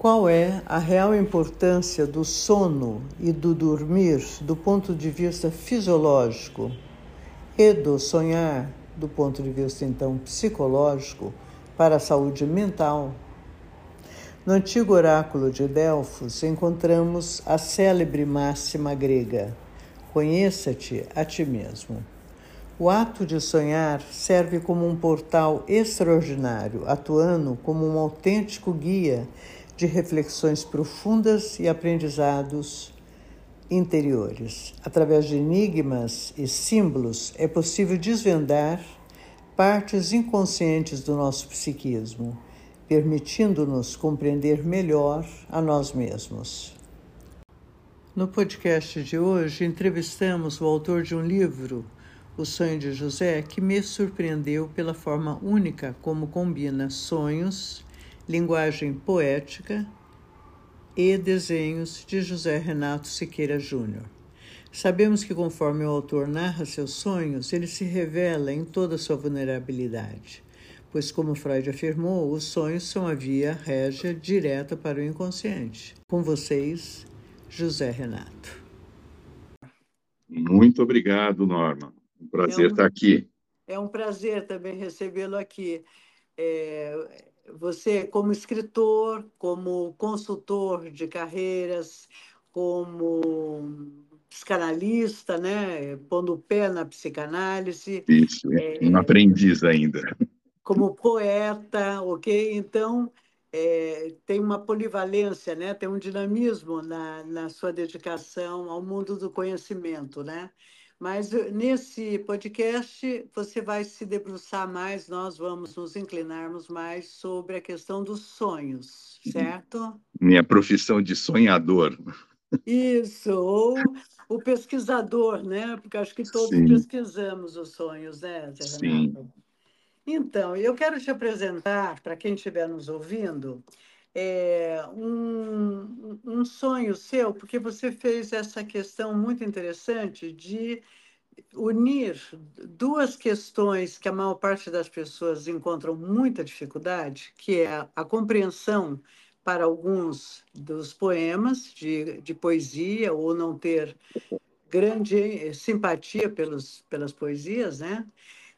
Qual é a real importância do sono e do dormir do ponto de vista fisiológico e do sonhar do ponto de vista então psicológico para a saúde mental? No antigo oráculo de Delfos encontramos a célebre máxima grega: Conheça-te a ti mesmo. O ato de sonhar serve como um portal extraordinário, atuando como um autêntico guia de reflexões profundas e aprendizados interiores. Através de enigmas e símbolos é possível desvendar partes inconscientes do nosso psiquismo, permitindo-nos compreender melhor a nós mesmos. No podcast de hoje, entrevistamos o autor de um livro, O Sonho de José, que me surpreendeu pela forma única como combina sonhos linguagem poética e desenhos de José Renato Siqueira Júnior. Sabemos que, conforme o autor narra seus sonhos, ele se revela em toda sua vulnerabilidade, pois, como Freud afirmou, os sonhos são a via régia direta para o inconsciente. Com vocês, José Renato. Muito obrigado, Norma. Um prazer é um, estar aqui. É um prazer também recebê-lo aqui. É, você, como escritor, como consultor de carreiras, como psicanalista, né, pondo o pé na psicanálise. Isso, é, um aprendiz ainda. Como poeta, ok? Então, é, tem uma polivalência, né? tem um dinamismo na, na sua dedicação ao mundo do conhecimento, né? Mas eh, nesse podcast você vai se debruçar mais, nós vamos nos inclinarmos mais sobre a questão dos sonhos, certo? Minha profissão de sonhador. Isso, ou o pesquisador, né? Porque acho que todos Sim. pesquisamos os sonhos, né, Zé Sim. Então, eu quero te apresentar, para quem estiver nos ouvindo, é, um, um sonho seu, porque você fez essa questão muito interessante de unir duas questões que a maior parte das pessoas encontram muita dificuldade, que é a compreensão para alguns dos poemas de, de poesia ou não ter grande simpatia pelos, pelas poesias, né?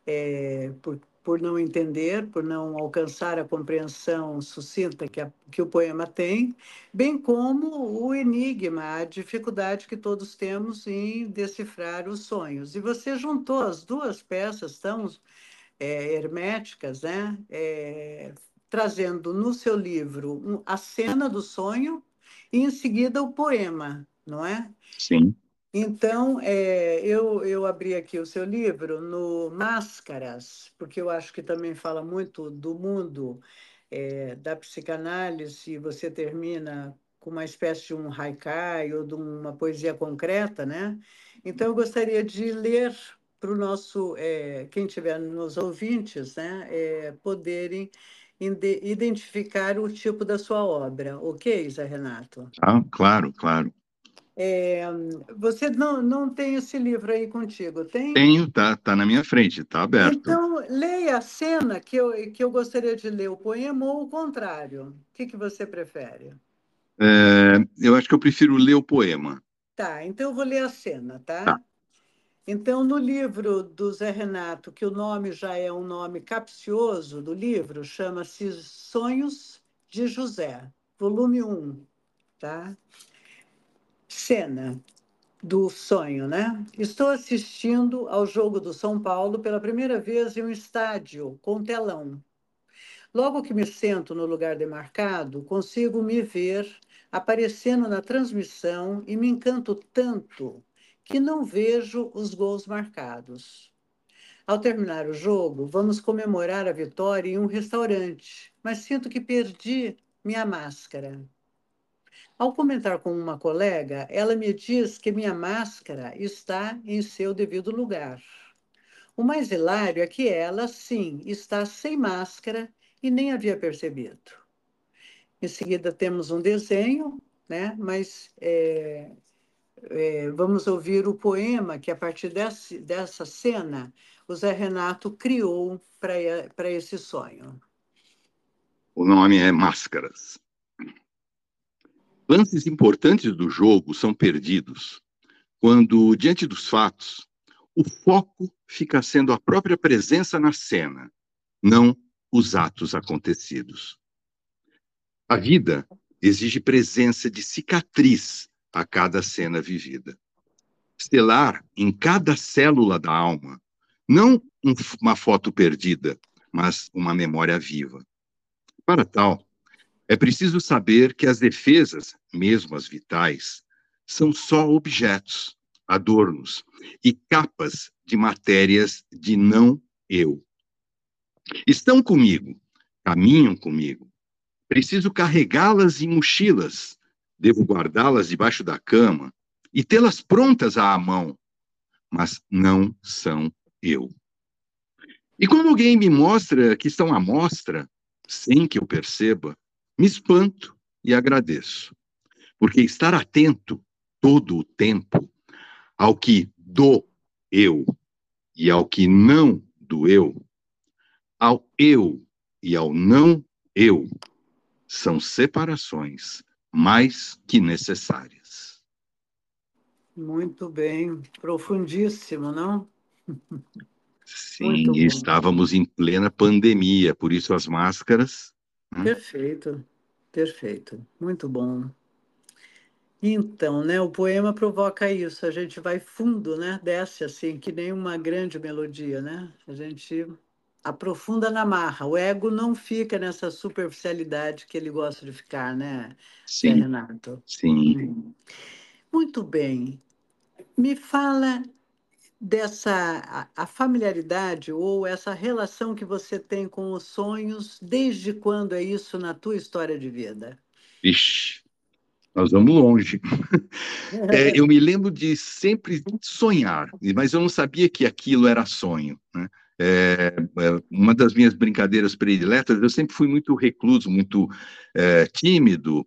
É, por, por não entender, por não alcançar a compreensão sucinta que, a, que o poema tem, bem como o enigma, a dificuldade que todos temos em decifrar os sonhos. E você juntou as duas peças tão é, herméticas, né? É, trazendo no seu livro a cena do sonho e, em seguida, o poema, não é? Sim. Então, é, eu, eu abri aqui o seu livro no Máscaras, porque eu acho que também fala muito do mundo é, da psicanálise, você termina com uma espécie de um haikai ou de uma poesia concreta, né? Então, eu gostaria de ler para o nosso, é, quem estiver nos ouvintes, né, poderem identificar o tipo da sua obra, ok, Zé Renato? Ah, claro, claro. É, você não, não tem esse livro aí contigo, tem? Tenho, tá, tá na minha frente, tá aberto. Então, leia a cena que eu, que eu gostaria de ler, o poema ou o contrário. O que, que você prefere? É, eu acho que eu prefiro ler o poema. Tá, então eu vou ler a cena, tá? tá? Então, no livro do Zé Renato, que o nome já é um nome capcioso do livro, chama-se Sonhos de José, volume 1, tá? Cena do sonho, né? Estou assistindo ao jogo do São Paulo pela primeira vez em um estádio com telão. Logo que me sento no lugar demarcado, consigo me ver aparecendo na transmissão e me encanto tanto que não vejo os gols marcados. Ao terminar o jogo, vamos comemorar a vitória em um restaurante, mas sinto que perdi minha máscara. Ao comentar com uma colega, ela me diz que minha máscara está em seu devido lugar. O mais hilário é que ela, sim, está sem máscara e nem havia percebido. Em seguida, temos um desenho, né? mas é, é, vamos ouvir o poema que, a partir desse, dessa cena, o Zé Renato criou para esse sonho. O nome é Máscaras. Lances importantes do jogo são perdidos quando, diante dos fatos, o foco fica sendo a própria presença na cena, não os atos acontecidos. A vida exige presença de cicatriz a cada cena vivida. Estelar em cada célula da alma, não uma foto perdida, mas uma memória viva. Para tal, é preciso saber que as defesas, mesmo as vitais, são só objetos, adornos e capas de matérias de não eu. Estão comigo, caminham comigo. Preciso carregá-las em mochilas, devo guardá-las debaixo da cama e tê-las prontas à mão, mas não são eu. E quando alguém me mostra que estão à mostra, sem que eu perceba, me espanto e agradeço. Porque estar atento todo o tempo ao que do eu e ao que não do eu, ao eu e ao não eu, são separações mais que necessárias. Muito bem, profundíssimo, não? Sim, estávamos em plena pandemia, por isso as máscaras. Né? Perfeito, perfeito, muito bom. Então, né, o poema provoca isso, a gente vai fundo, né, desce assim, que nem uma grande melodia, né? A gente aprofunda na marra. O ego não fica nessa superficialidade que ele gosta de ficar, né, Sim. Renato? Sim. Hum. Muito bem. Me fala dessa a, familiaridade ou essa relação que você tem com os sonhos, desde quando é isso na tua história de vida? Ixi, nós vamos longe. É, eu me lembro de sempre sonhar, mas eu não sabia que aquilo era sonho. Né? É, é, uma das minhas brincadeiras prediletas, eu sempre fui muito recluso, muito é, tímido,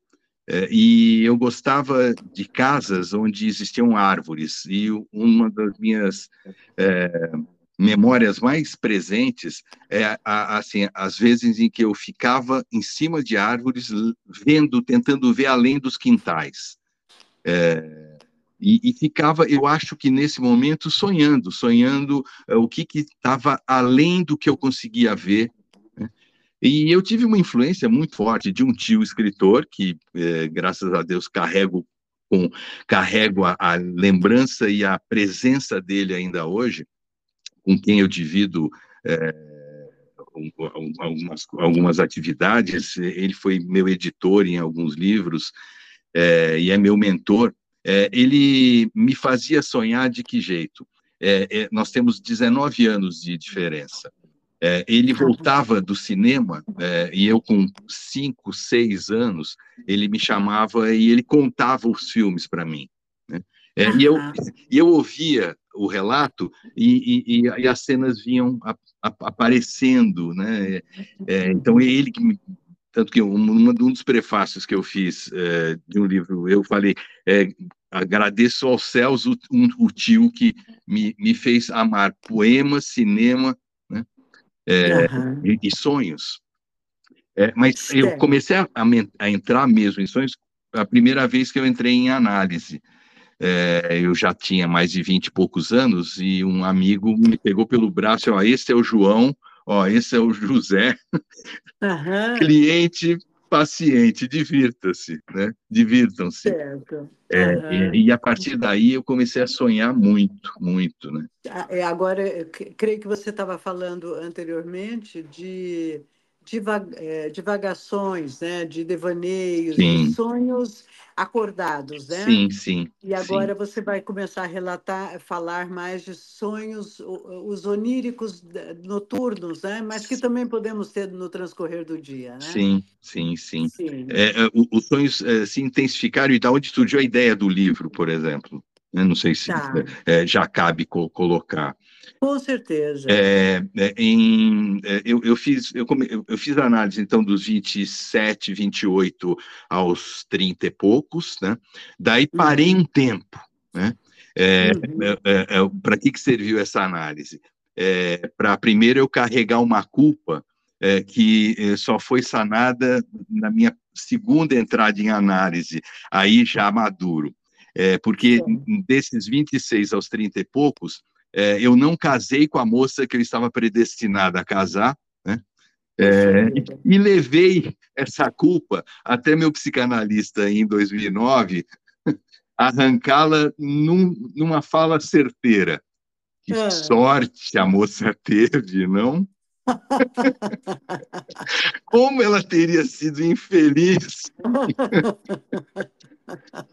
e eu gostava de casas onde existiam árvores, e uma das minhas é, memórias mais presentes é assim as vezes em que eu ficava em cima de árvores vendo tentando ver além dos quintais. É, e, e, ficava eu acho que nesse momento sonhando sonhando é, o que estava além do que eu conseguia ver e eu tive uma influência muito forte de um tio escritor, que, é, graças a Deus, carrego, com, carrego a, a, lembrança e a presença dele ainda hoje, com quem eu divido é, algumas, algumas atividades. Ele foi meu editor em alguns livros é, e é meu mentor. É, ele me fazia sonhar de que jeito? É, é, nós temos 19 anos de diferença. É, ele voltava do cinema é, e eu com cinco, seis anos, ele me chamava e ele contava os filmes para mim. Né? É, e, eu, e eu ouvia o relato e, e, e as cenas vinham a, a, aparecendo, né? É, então ele que me, tanto que um, um, dos prefácios que eu fiz é, de um livro, eu falei, é, agradeço aos céus o, um, o tio que me, me fez amar poema, cinema é, uhum. e, e, sonhos. É, mas eu comecei a, a, entrar mesmo em sonhos a primeira vez que eu entrei em análise. É, eu já tinha mais de vinte e poucos anos e um amigo me pegou pelo braço e ó, esse é o João, ó, esse é o José, uhum. cliente paciente, divirta-se, né? Divirtam-se. Certo. É, uhum. e, e, a partir daí eu comecei a sonhar muito, muito, né? Ah, é, agora, creio que você estava falando anteriormente de é, divagações, né? De devaneios, Sim. de sonhos acordados, né? Sim, sim. E agora sim. você vai começar a relatar, falar mais de sonhos, os oníricos noturnos, né? Mas que também podemos ter no transcorrer do dia, né? Sim, sim, sim. sim. É, é os sonhos é, se intensificaram e da onde surgiu a ideia do livro, por exemplo. Eu não sei se tá. é, já cabe co colocar. Com certeza. É, é, em, é, eu, eu, fiz, eu, eu, fiz análise, então, dos 27, 28 aos 30 e poucos, né? Daí parei uhum. um tempo, né? É, uhum. É, é, Para que, que serviu essa análise? Para, primeiro, eu carregar uma culpa que só foi sanada na minha segunda entrada em análise, aí já maduro. É, porque desses 26 aos 30 e poucos, é, eu não casei com a moça que eu estava predestinada a casar, né? É, e, levei essa culpa até meu psicanalista em 2009 arrancá-la num, numa fala certeira. Que é. sorte a moça teve, não? Como ela teria sido infeliz.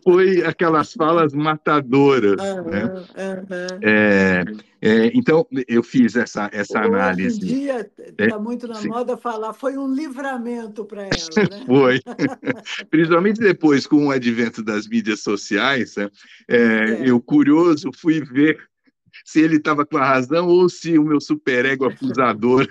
Foi aquelas falas matadoras. Uhum, né? Uhum. É, é, então, eu fiz essa, essa análise. Hoje em dia está é, muito na sim. moda falar, foi um livramento para ela. Né? foi. Principalmente depois, com o advento das mídias sociais, né? É, é. eu, curioso, fui ver se ele estava com a razão ou se o meu superego acusador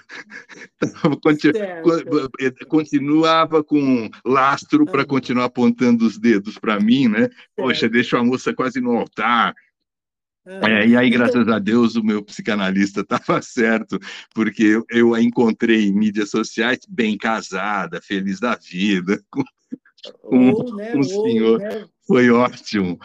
continuava com lastro para continuar apontando os dedos para mim, né? Poxa, deixa a moça quase no altar. É, e aí, então graças a Deus, o meu psicanalista estava certo, porque eu, eu, a encontrei em mídias sociais bem casada, feliz da vida, com, com ou, né, um senhor. Né? Foi ótimo.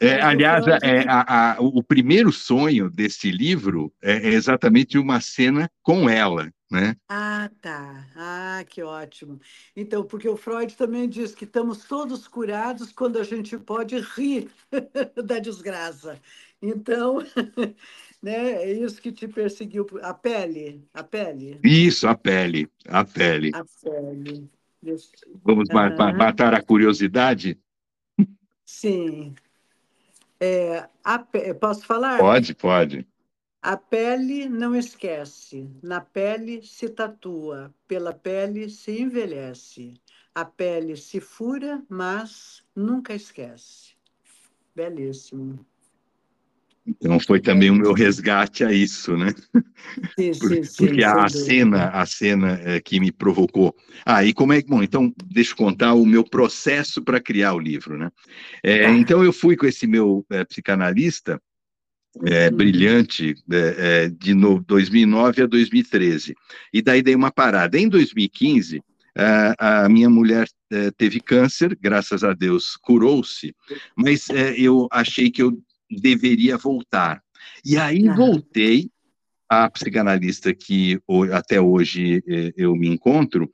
É, aliás, é, a, a, o primeiro sonho desse livro é, é, exatamente uma cena com ela, né? Ah, tá. Ah, que ótimo. Então, porque o Freud também diz que estamos todos curados quando a gente pode rir da desgraça. Então, né, é isso que te perseguiu. A pele, a pele. Isso, a pele, a pele. A pele. Vamos uhum. matar a curiosidade? Sim. É, a, posso falar? Pode, pode. A pele não esquece, na pele se tatua, pela pele se envelhece. A pele se fura, mas nunca esquece. Belíssimo. Então foi também o meu resgate a isso, né? Sim, sim, sim, Porque a cena, a cena é, que me provocou. Ah, e como é que bom? Então deixa eu contar o meu processo para criar o livro, né? É, ah. Então eu fui com esse meu é, psicanalista é, hum. brilhante de no, 2009 a 2013 e daí dei uma parada. Em 2015 a, a minha mulher teve câncer, graças a Deus curou-se, mas eu achei que eu deveria voltar. E aí voltei à psicanalista que até hoje eh, eu me encontro,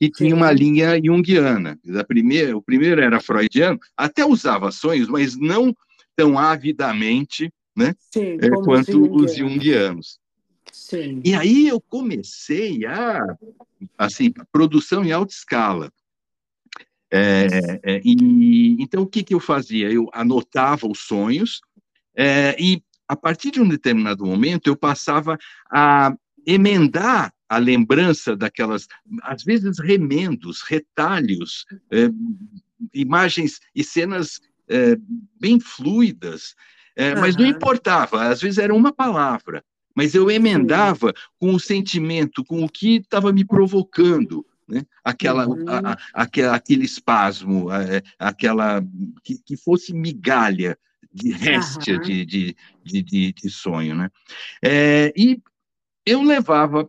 e tinha uma linha junguiana. Primeira, o primeiro era freudiano, até usava sonhos, mas não tão avidamente né, Sim, é, quanto os junguianos. Sim. E aí eu comecei a, assim, produção em alta escala. É, é, e, então, o que, que eu fazia? Eu anotava os sonhos, é, e a partir de um determinado momento, eu passava a emendar a lembrança daquelas, às vezes, remendos, retalhos, é, imagens e cenas é, bem fluidas, é, uhum. mas não importava, às vezes era uma palavra, mas eu emendava com o sentimento, com o que estava me provocando. Né? Aquela, uhum. a, a, aquele espasmo, a, é, aquela que, que fosse migalha de réstia uhum. de, de, de, de, sonho, né? É, e eu levava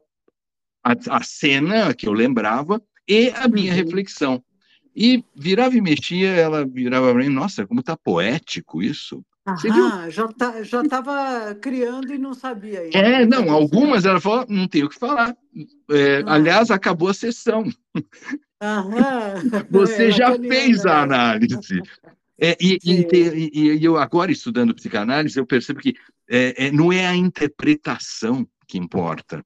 a, a, cena que eu lembrava e a minha uhum. reflexão. E virava e mexia, ela virava para mim, nossa, como está poético isso. Aham, já tá, já estava criando e não sabia ainda. É, não, algumas ela falou, não tenho o que falar. É, ah. Aliás, acabou a sessão. Aham. Você é, já fez a análise. É, e, e, e, eu agora estudando psicanálise, eu percebo que é, é, não é a interpretação que importa.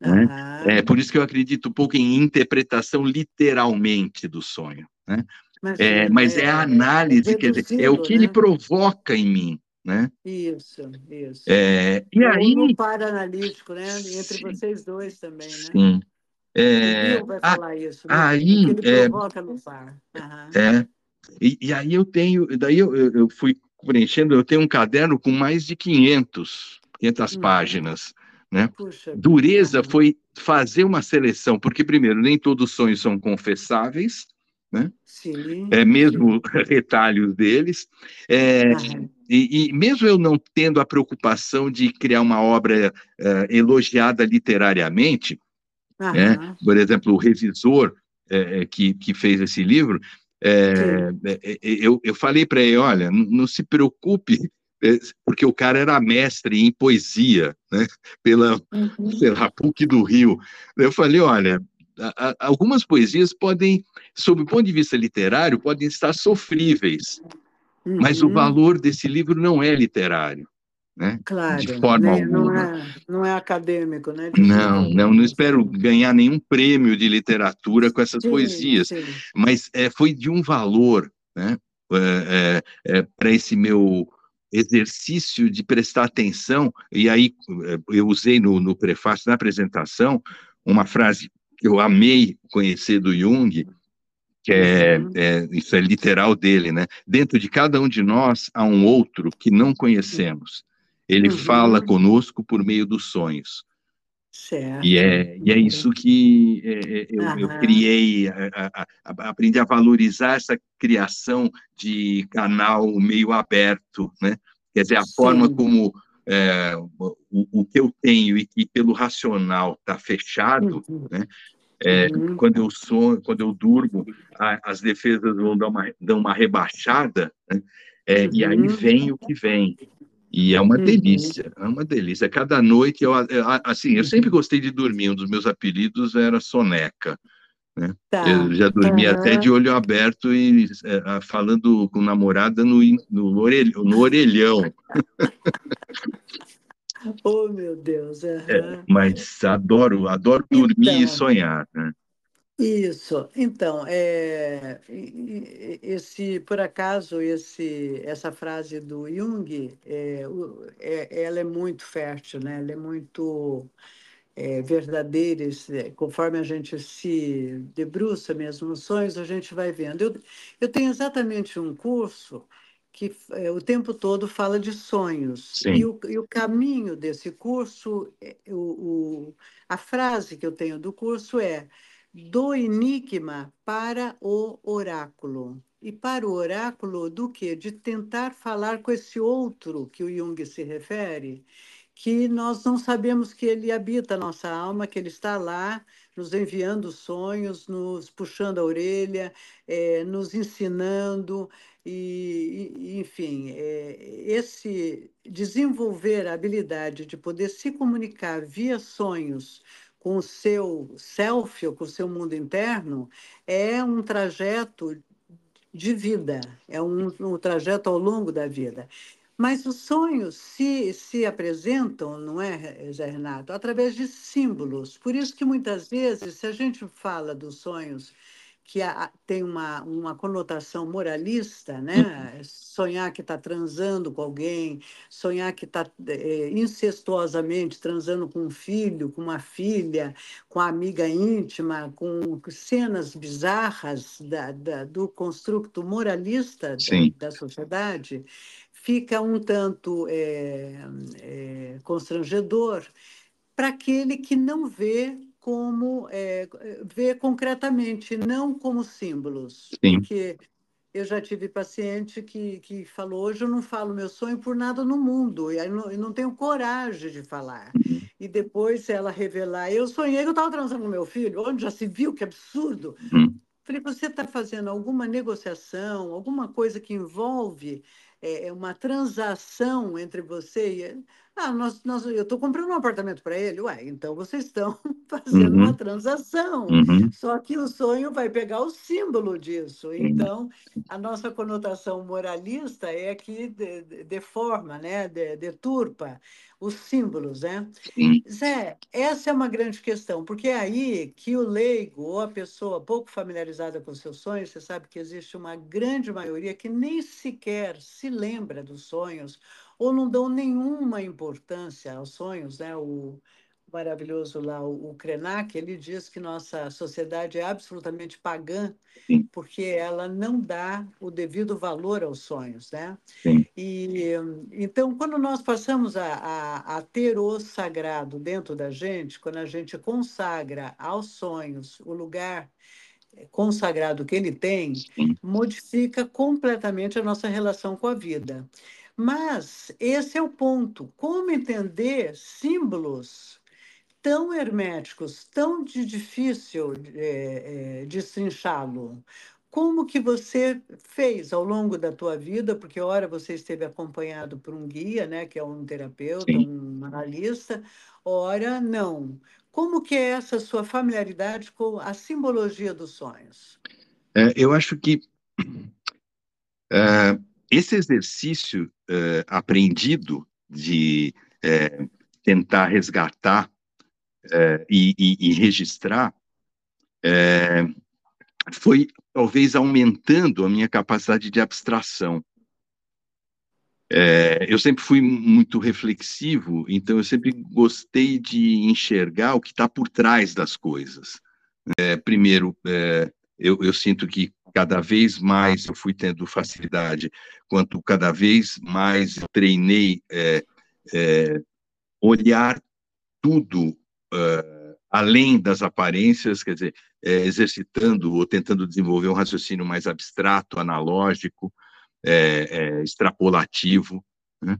Né? É por isso que eu acredito um pouco em interpretação literalmente do sonho. Né? Mas, é, mas é, a é análise, quer dizer, é o que né? ele provoca em mim. Né? Isso, isso. É, e aí, um par analítico, né? Entre sim, vocês dois também, né? Sim. É, vai falar isso, né? Aí, ele é, provoca no par. Uhum. É, e, e aí eu tenho, daí eu, eu fui preenchendo, eu tenho um caderno com mais de 500, 500 hum. páginas, né? Puxa, Dureza foi fazer uma seleção, porque primeiro, nem todos os sonhos são confessáveis, né? Sim. É mesmo retalhos deles. É, e, e, mesmo eu não tendo a preocupação de criar uma obra uh, elogiada literariamente, né? por exemplo, o revisor é, que, que fez esse livro, é, é, é, eu, eu falei para ele, olha, não, não se preocupe, porque o cara era mestre em poesia, né, pela, uhum. sei lá, PUC do Rio. Eu falei, olha, algumas poesias podem, sob o ponto de vista literário, podem estar sofríveis, uhum. mas o uhum. valor desse livro não é literário. Né? Claro, de forma né? alguma. Não é, não é acadêmico, né? De não, não, não espero ganhar nenhum prêmio de literatura com essas sim, poesias, sim. mas é, foi de um valor, né? É, é, para esse meu exercício de prestar atenção, e aí eu usei no, no prefácio, na apresentação, uma frase que eu amei conhecer do Jung, que é, uhum. é, isso é literal dele, né? Dentro de cada um de nós há um outro que não conhecemos. Ele uhum. fala conosco por meio dos sonhos. Certo. E é, e é isso que é, é eu, uhum. eu, criei, a, a, a, aprendi a valorizar essa criação de canal meio aberto, né? Quer dizer, a Sim. forma como é, o, o, que eu tenho e que pelo racional está fechado, uhum. né? É, uhum. Quando eu sonho, quando eu durmo, a, as defesas vão dar uma, dão uma rebaixada, né? É, e aí uhum. vem o que vem. E é uma uhum. delícia, é uma delícia. Cada noite, eu, assim, eu sempre gostei de dormir. Um dos meus apelidos era soneca. Né? Tá. Eu já dormi uhum. até de olho aberto e é, falando com namorada no, no, orelhão, no orelhão. oh, meu Deus. Uhum. É, mas adoro, adoro dormir então, e sonhar. Né? Isso. Então, é, esse, por acaso, esse, essa frase do Jung, é, é, ela é muito fértil, né? Ela é muito é, verdadeira. Conforme a gente se debruça mesmo nos sonhos, a gente vai vendo. Eu, eu tenho exatamente um curso que é, o tempo todo fala de sonhos. E o, e o, caminho desse curso, é, o, o, a frase que eu tenho do curso é do enigma para o oráculo. E para o oráculo do que? De tentar falar com esse outro que o Jung se refere, que nós não sabemos que ele habita a nossa alma, que ele está lá nos enviando sonhos, nos puxando a orelha, é, nos ensinando, e, e enfim, é, esse desenvolver a habilidade de poder se comunicar via sonhos com o seu self, ou com o seu mundo interno, é um trajeto de vida, é um, um trajeto ao longo da vida. Mas os sonhos se, se apresentam, não é, Zé Renato, através de símbolos. Por isso que muitas vezes, se a gente fala dos sonhos que tem uma, uma conotação moralista, né? Uhum. Sonhar que está transando com alguém, sonhar que está é, incestuosamente transando com um filho, com uma filha, com a amiga íntima, com cenas bizarras da, da do construto moralista da, da, sociedade, fica um tanto é, é, constrangedor para aquele que não vê como é, ver concretamente, não como símbolos. Sim. Porque eu já tive paciente que, que falou: hoje eu não falo meu sonho por nada no mundo, e aí não, eu não tenho coragem de falar. Uhum. E depois ela revelar: eu sonhei que eu estava transando com meu filho, onde já se viu, que absurdo. Uhum. Falei: você está fazendo alguma negociação, alguma coisa que envolve é, uma transação entre você e ah, nós, nós, eu estou comprando um apartamento para ele. Ué, então vocês estão fazendo uhum. uma transação. Uhum. Só que o sonho vai pegar o símbolo disso. Então, a nossa conotação moralista é que deforma, né? deturpa os símbolos, né? Zé, essa é uma grande questão, porque é aí que o leigo ou a pessoa pouco familiarizada com seus sonhos, você sabe que existe uma grande maioria que nem sequer se lembra dos sonhos ou não dão nenhuma importância aos sonhos, né? O maravilhoso lá, o, Krenak, ele diz que nossa sociedade é absolutamente pagã Sim. porque ela não dá o devido valor aos sonhos, né? Sim. E então, quando nós passamos a, a, a, ter o sagrado dentro da gente, quando a gente consagra aos sonhos o lugar consagrado que ele tem, Sim. modifica completamente a nossa relação com a vida. Mas esse é o ponto. Como entender símbolos tão herméticos, tão de difícil é, é, destrinchá-lo. Como que você fez ao longo da tua vida? Porque ora você esteve acompanhado por um guia, né, que é um terapeuta, Sim. um analista, ora não. Como que é essa sua familiaridade com a simbologia dos sonhos? É, eu acho que é, esse exercício é, aprendido de é, tentar resgatar é, e, e, e, registrar foi talvez aumentando a minha capacidade de abstração. É, eu sempre fui muito reflexivo, então eu sempre gostei de enxergar o que está por trás das coisas. É, primeiro, é, eu, eu, sinto que cada vez mais eu fui tendo facilidade, quanto cada vez mais eu treinei é, é, olhar tudo uh, além das aparências, quer dizer, é, exercitando ou tentando desenvolver um raciocínio mais abstrato, analógico, é, é, extrapolativo, né?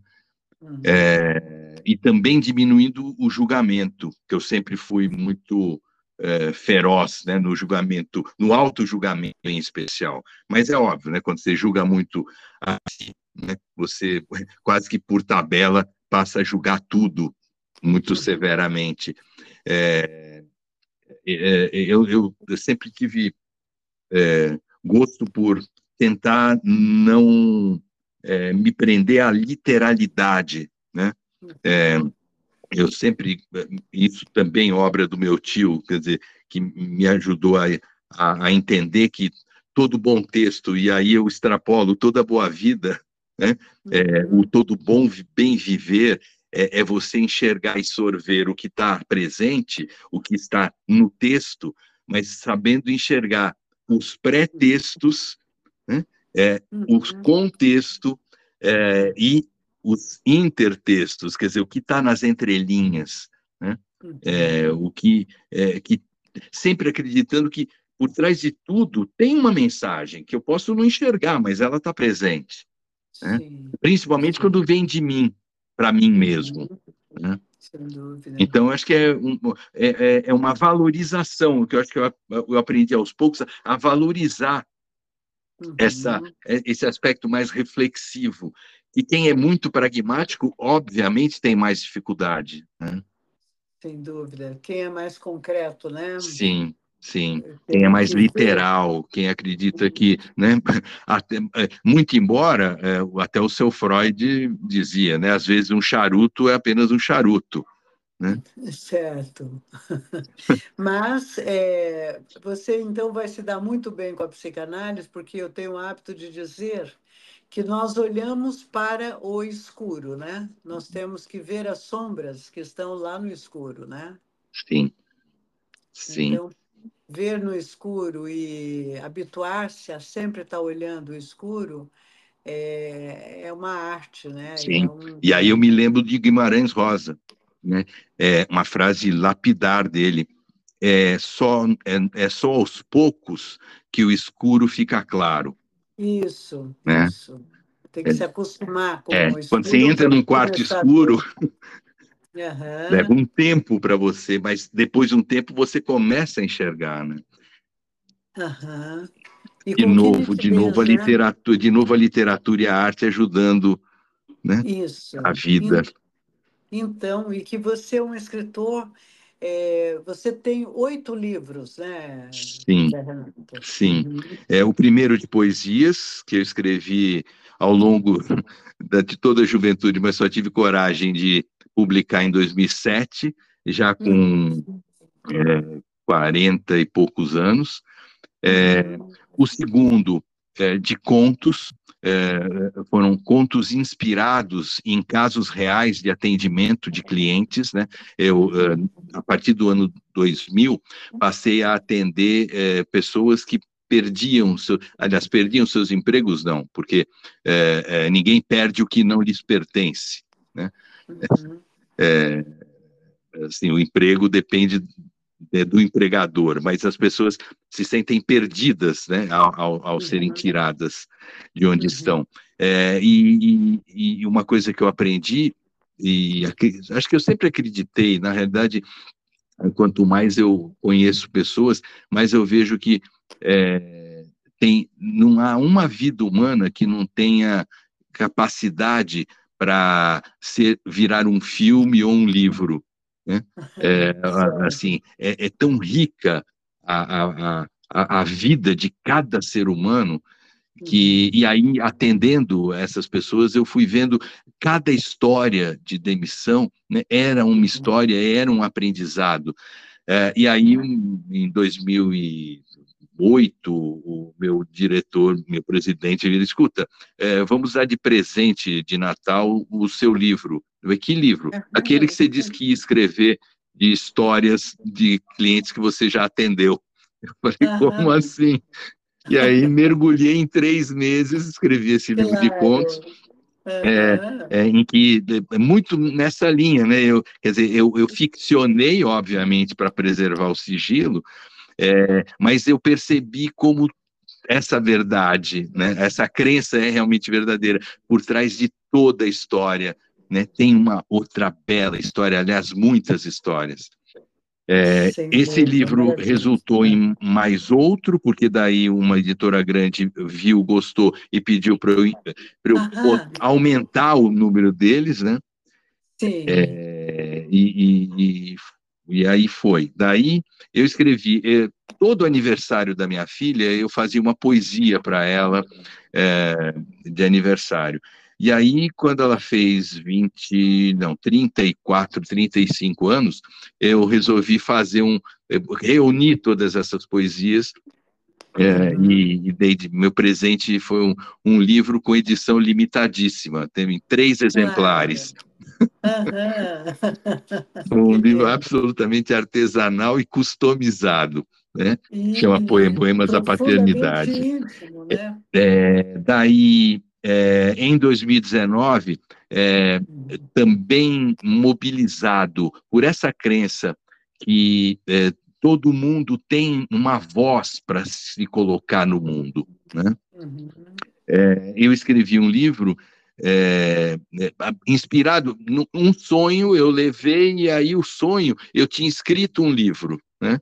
uhum. É, e também diminuindo o julgamento, que eu sempre fui muito é, feroz né, no julgamento, no auto-julgamento em especial. Mas é óbvio, né, quando você julga muito assim, né, você quase que por tabela passa a julgar tudo muito uhum. severamente. É, é, eu, eu, sempre tive é, gosto por tentar não é, me prender à literalidade, né? É, eu sempre, isso também obra do meu tio, quer dizer, que me ajudou a, a, a entender que todo bom texto, e aí eu extrapolo toda boa vida, né? É, o todo bom bem viver é, é, você enxergar e sorver o que está presente, o que está no texto, mas sabendo enxergar os pré-textos, né? é, o uhum. contexto é, e os intertextos, quer dizer, o que está nas entrelinhas, né? É, o que, é, que sempre acreditando que por trás de tudo tem uma mensagem que eu posso não enxergar, mas ela está presente, né? principalmente quando vem de mim, para mim mesmo. Né? Então, acho que é, um, é, é, é, uma valorização, que eu acho que eu, eu aprendi aos poucos, a valorizar uhum. essa, é, esse aspecto mais reflexivo. E quem é muito pragmático, obviamente, tem mais dificuldade. Né? Sem dúvida. Quem é mais concreto, né? Sim, sim. Quem é mais literal, quem acredita que, né, até, é, muito embora, é, até o seu Freud dizia, né, às vezes um charuto é apenas um charuto. Né? Certo. Mas é, você então vai se dar muito bem com a psicanálise, porque eu tenho o hábito de dizer que nós olhamos para o escuro, né? Nós temos que ver as sombras que estão lá no escuro, né? Sim. Sim. Então, ver no escuro e habituar-se a sempre estar olhando o escuro é, é uma arte, né? Sim. É um... E aí eu me lembro de Guimarães Rosa né? É uma frase lapidar dele. É só, é, é só aos poucos que o escuro fica claro. Isso, né? isso. Tem que é, se acostumar com é, o escuro. Quando você entra num quarto escuro, uhum. leva um tempo para você, mas depois de um tempo você começa a enxergar, né? Uhum. de novo, de novo a né? literatura, de novo a literatura e a arte ajudando, né? Isso. A vida. Então, e que você é um escritor, é, você tem oito livros, né? Sim, sim. Uhum. É o primeiro de poesias que eu escrevi ao longo da, de toda a juventude, mas só tive coragem de publicar em 2007, já com uhum. é, 40 e poucos anos. É, o segundo é, de contos, é, foram contos inspirados em casos reais de atendimento de clientes, né? Eu, é, a partir do ano 2000, passei a atender é, pessoas que perdiam, seu, aliás, perdiam seus empregos, não, porque é, é, ninguém perde o que não lhes pertence, né? Uhum. É, assim, o emprego depende do empregador, mas as pessoas se sentem perdidas né, ao, ao, ao serem tiradas de onde uhum. estão. É, e, e, e, uma coisa que eu aprendi, e acho que eu sempre acreditei, na realidade, quanto mais eu conheço pessoas, mais eu vejo que é, tem, não há uma vida humana que não tenha capacidade para virar um filme ou um livro. Né? É, assim, é, é, tão rica a, a, a, a vida de cada ser humano que e aí atendendo essas pessoas eu fui vendo cada história de demissão né, era uma história era um aprendizado. É, e aí em 2008 o meu diretor meu presidente ele escuta é, vamos dar de presente de Natal o seu livro. Eu que livro? Aquele que você disse que ia escrever de histórias de clientes que você já atendeu. Eu falei como assim? E aí mergulhei em três meses, escrevi esse livro claro. de contos. É, é, em que é muito nessa linha, né? Eu, quer dizer, eu, eu ficcionei, obviamente, para preservar o sigilo, é, mas eu percebi como essa verdade, né? Essa crença é realmente verdadeira por trás de toda a história, né? Tem uma outra bela história, aliás, muitas histórias. É, esse livro resultou em mais outro, porque daí uma editora grande viu, gostou e pediu para eu, eu aumentar o número deles, né? Sim. É, e, e, e, aí foi. Daí eu escrevi, é, todo aniversário da minha filha, eu fazia uma poesia para ela é, de aniversário. E aí, quando ela fez 20, não, 34, 35 anos, eu resolvi fazer um, reunir todas essas poesias é, e, e dei de, meu presente foi um, um, livro com edição limitadíssima, tem três exemplares. Um livro absolutamente artesanal e customizado. Né? Chama Poemas da Paternidade. Íntimo, né? é, daí é, em 2019, é, também mobilizado por essa crença que é, todo mundo tem uma voz para se colocar no mundo. Né? Uhum. É, eu escrevi um livro é, é, inspirado num sonho, eu levei, e aí o sonho, eu tinha escrito um livro, né?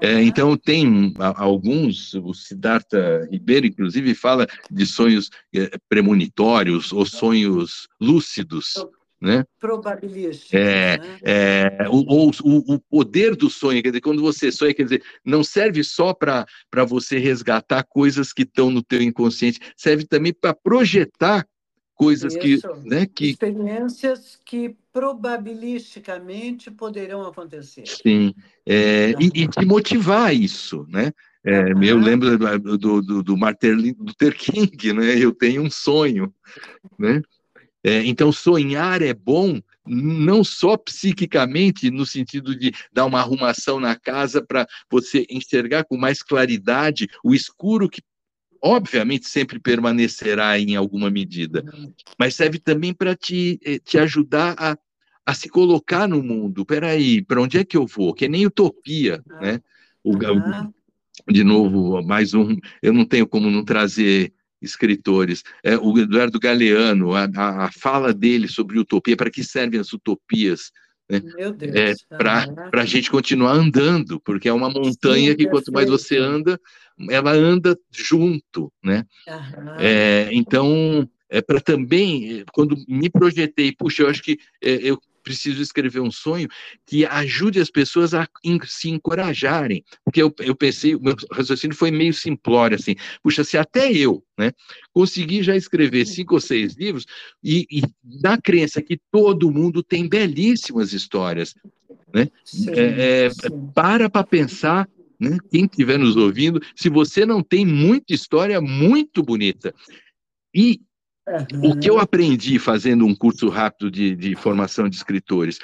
É, então, tem alguns, o Siddhartha Ribeiro, inclusive, fala de sonhos é, premonitórios ou sonhos lúcidos. Né? Probabilísticos. É, né? é, o, o, o, poder do sonho, quer dizer, quando você sonha, quer dizer, não serve só para você resgatar coisas que estão no teu inconsciente, serve também para projetar coisas Isso. que, né, que... Experiências que probabilisticamente poderão acontecer. Sim, é, e, e te motivar isso, né? É, uhum. Eu lembro do, do, do Martin Luther King, né? Eu tenho um sonho, né? É, então, sonhar é bom não só psiquicamente, no sentido de dar uma arrumação na casa para você enxergar com mais claridade o escuro que obviamente sempre permanecerá em alguma medida, mas serve também para te, eh, te ajudar a, a se colocar no mundo. Peraí, para onde é que eu vou? Que é nem utopia, né? O, uhum. De novo, mais um. Eu não tenho como não trazer escritores. É, o Eduardo Galeano, a, a fala dele sobre utopia, para que servem as utopias? Né? Meu Deus. É, para a gente continuar andando, porque é uma montanha Sim, que quanto mais você anda, ela anda junto, né? É, então, é para também, quando me projetei, puxa, eu acho que é, eu preciso escrever um sonho que ajude as pessoas a se encorajarem. Porque eu, eu pensei, o meu raciocínio foi meio simplório, assim, puxa, se até eu, né, consegui já escrever cinco ou seis livros, e, e da crença que todo mundo tem belíssimas histórias, né, sim, é, é, para para pensar né? Quem estiver nos ouvindo, se você não tem muita história muito bonita. E Uhum. O que eu aprendi fazendo um curso rápido de, de, formação de escritores?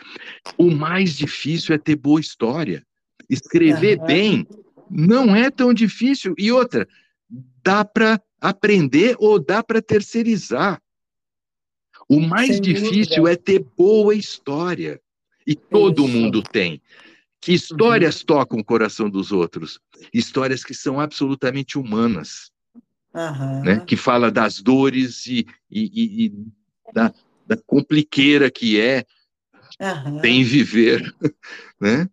O mais difícil é ter boa história. Escrever uhum. bem não é tão difícil. E outra, dá para aprender ou dá para terceirizar. O mais Sem difícil dúvida. é ter boa história. E todo Isso. mundo tem. Que histórias uhum. tocam o coração dos outros? Histórias que são absolutamente humanas uhum. né? que fala das dores e, e, e, da, da, compliqueira que é uhum. viver, né?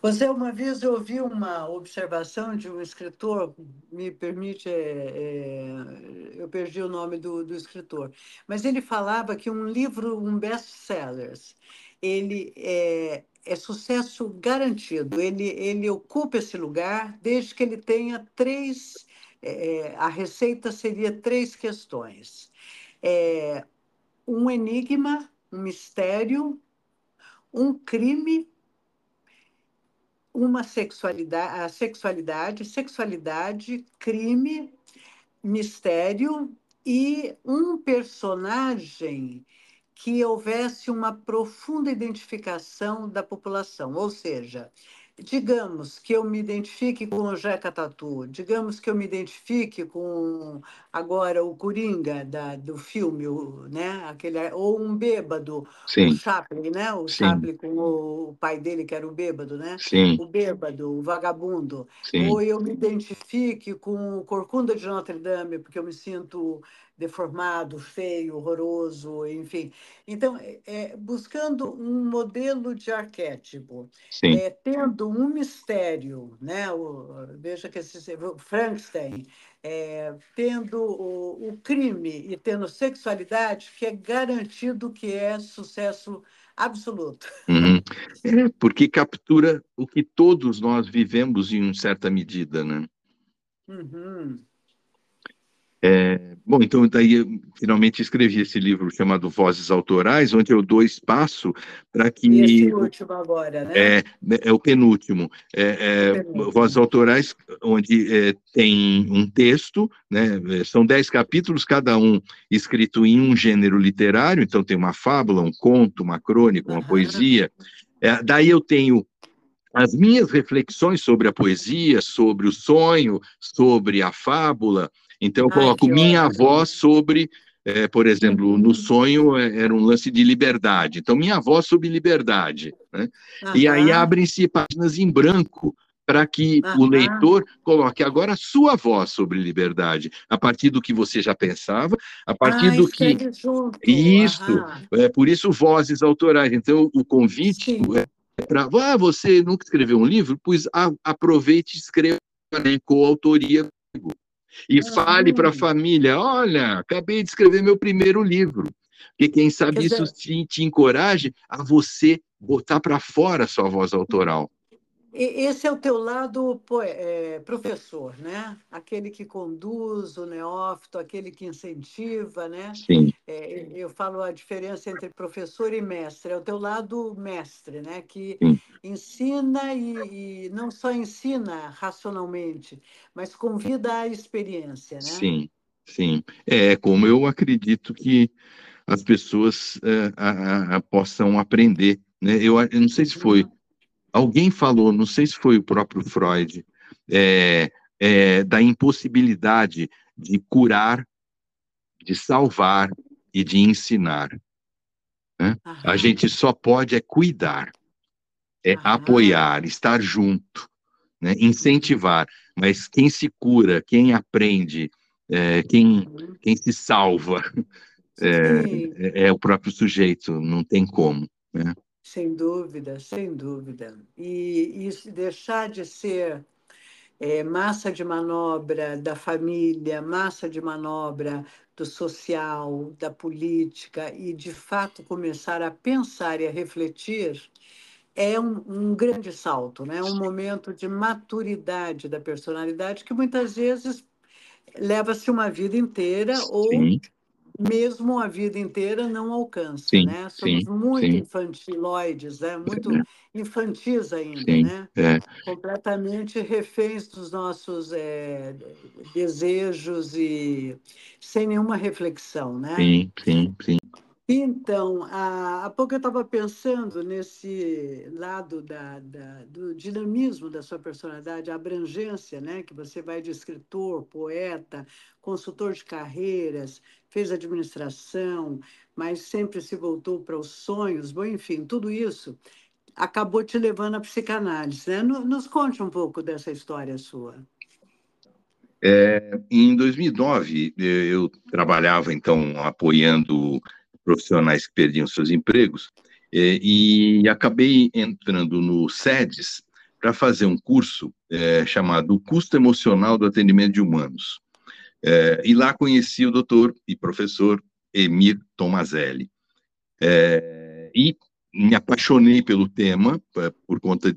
Você, uma vez, eu ouvi uma observação de um escritor, me permite, é, é, eu perdi o nome do, do escritor, mas ele falava que um livro, um best-sellers, ele é, é sucesso garantido, ele, ele ocupa esse lugar desde que ele tenha três, é, a receita seria três questões. É, um enigma, um mistério, um crime uma sexualidade, a sexualidade, sexualidade, crime, mistério e um personagem que houvesse uma profunda identificação da população, ou seja, digamos que eu me identifique com o Jeca Tatu, digamos que eu me identifique com agora o Coringa da, do filme, o, né? Aquele, ou um bêbado, Sim. o Chaplin, né? O Sim. Chaplin com o, o, pai dele, que era o bêbado, né? Sim. O bêbado, o vagabundo. Sim. Ou eu me identifique com o Corcunda de Notre Dame, porque eu me sinto deformado, feio, horroroso, enfim. Então, é, é buscando um modelo de arquétipo, é, tendo um mistério, né? O, veja que esse Frankenstein, é, tendo o, o, crime e tendo sexualidade, que é garantido que é sucesso absoluto. Uhum. É, porque captura o que todos nós vivemos em certa medida, né? Uhum. É, bom, então daí eu finalmente escrevi esse livro chamado Vozes Autorais, onde eu dou espaço para que... Esse último agora, né? É, é o penúltimo. É, é, penúltimo. Vozes Autorais, onde é, tem um texto, né? É, são dez capítulos, cada um escrito em um gênero literário, então tem uma fábula, um conto, uma crônica, uma uhum. poesia. É, daí eu tenho as minhas reflexões sobre a poesia, sobre o sonho, sobre a fábula, então, eu coloco Ai, minha ótimo. avó sobre, é, por exemplo, uhum. no sonho é, era um lance de liberdade. Então, minha avó sobre liberdade. Né? Uhum. E aí abrem-se páginas em branco para que uhum. o leitor coloque agora sua voz sobre liberdade, a partir do que você já pensava, a partir ah, do que junto. isso, é por isso vozes autorais. Então o convite Sim. é para ah, você nunca escreveu um livro, pois a, aproveite e escreva né, coautoria e fale para a família: olha, acabei de escrever meu primeiro livro. Porque quem sabe isso te, te encoraje a você botar para fora a sua voz autoral. Esse é o teu lado é, professor, né? Aquele que conduz o neófito, aquele que incentiva, né? Sim. É, eu falo a diferença entre professor e mestre. É o teu lado mestre, né? Que Sim. ensina e, e, não só ensina racionalmente, mas convida à experiência, né? Sim, sim. É como eu acredito que as pessoas é, a, a, possam aprender, né? Eu, eu não sei se foi uhum alguém falou, não sei se foi o próprio Freud, é, é, da impossibilidade de curar, de salvar e de ensinar. Né? A gente só pode é cuidar, é Aham. apoiar, estar junto, né? incentivar. Mas quem se cura, quem aprende, é, quem, quem se salva é, é, é, o próprio sujeito, não tem como. Né? Sem dúvida, sem dúvida. E isso deixar de ser é, massa de manobra da família, massa de manobra do social, da política, e de fato começar a pensar e a refletir é um, um grande salto, né? um momento de maturidade da personalidade que muitas vezes leva-se uma vida inteira Sim. Mesmo a vida inteira não alcança, sim, né? Somos sim, muito sim. infantiloides, né? muito é. infantis ainda, né? É. Completamente reféns dos nossos é, desejos e sem nenhuma reflexão, né? Sim, sim, sim. Então, há, há pouco eu estava pensando nesse lado da, da, do dinamismo da sua personalidade, a abrangência, né? Que você vai de escritor, poeta, consultor de carreiras, fez administração, mas sempre se voltou para os sonhos, bom, enfim, tudo isso acabou te levando à psicanálise, né? Nos conte um pouco dessa história sua. É, em 2009, eu trabalhava, então, apoiando profissionais que perdiam seus empregos, é, e acabei entrando no SEDES para fazer um curso é, chamado Custo Emocional do Atendimento de Humanos. É, e lá conheci o doutor e professor Emir Tomazelli. É, e me apaixonei pelo tema, por conta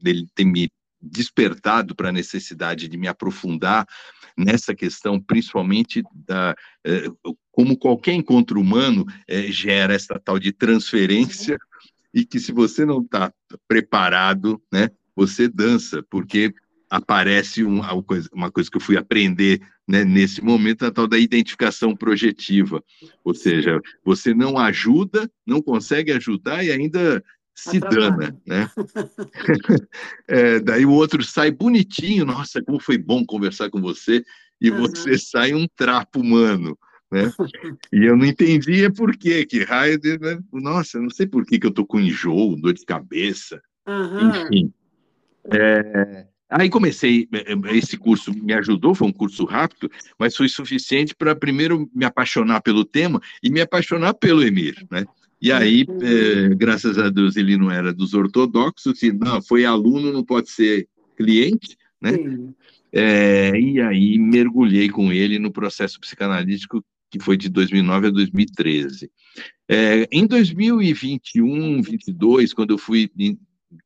dele ter me despertado para a necessidade de me aprofundar nessa questão, principalmente da é, como qualquer encontro humano é, gera essa tal de transferência e que se você não está preparado, né, você dança, porque aparece uma coisa, uma coisa que eu fui aprender né, nesse momento, a tal da identificação projetiva. Ou seja, você não ajuda, não consegue ajudar e ainda se dana, né? é, daí o outro sai bonitinho, nossa, como foi bom conversar com você, e uhum. você sai um trapo humano, né? E eu não entendia por quê, que raio de... Né? Nossa, não sei por que, que eu tô com enjoo, dor de cabeça, uhum. enfim. É, aí comecei, é, é, esse curso me ajudou, foi um curso rápido, mas foi suficiente para primeiro me apaixonar pelo tema e me apaixonar pelo Emir, né? E aí, é, graças a Deus, ele não era dos ortodoxos, e não, foi aluno, não pode ser cliente, né? É, e aí mergulhei com ele no processo psicanalítico que foi de 2009 a 2013. É, em 2021, 2022, quando eu fui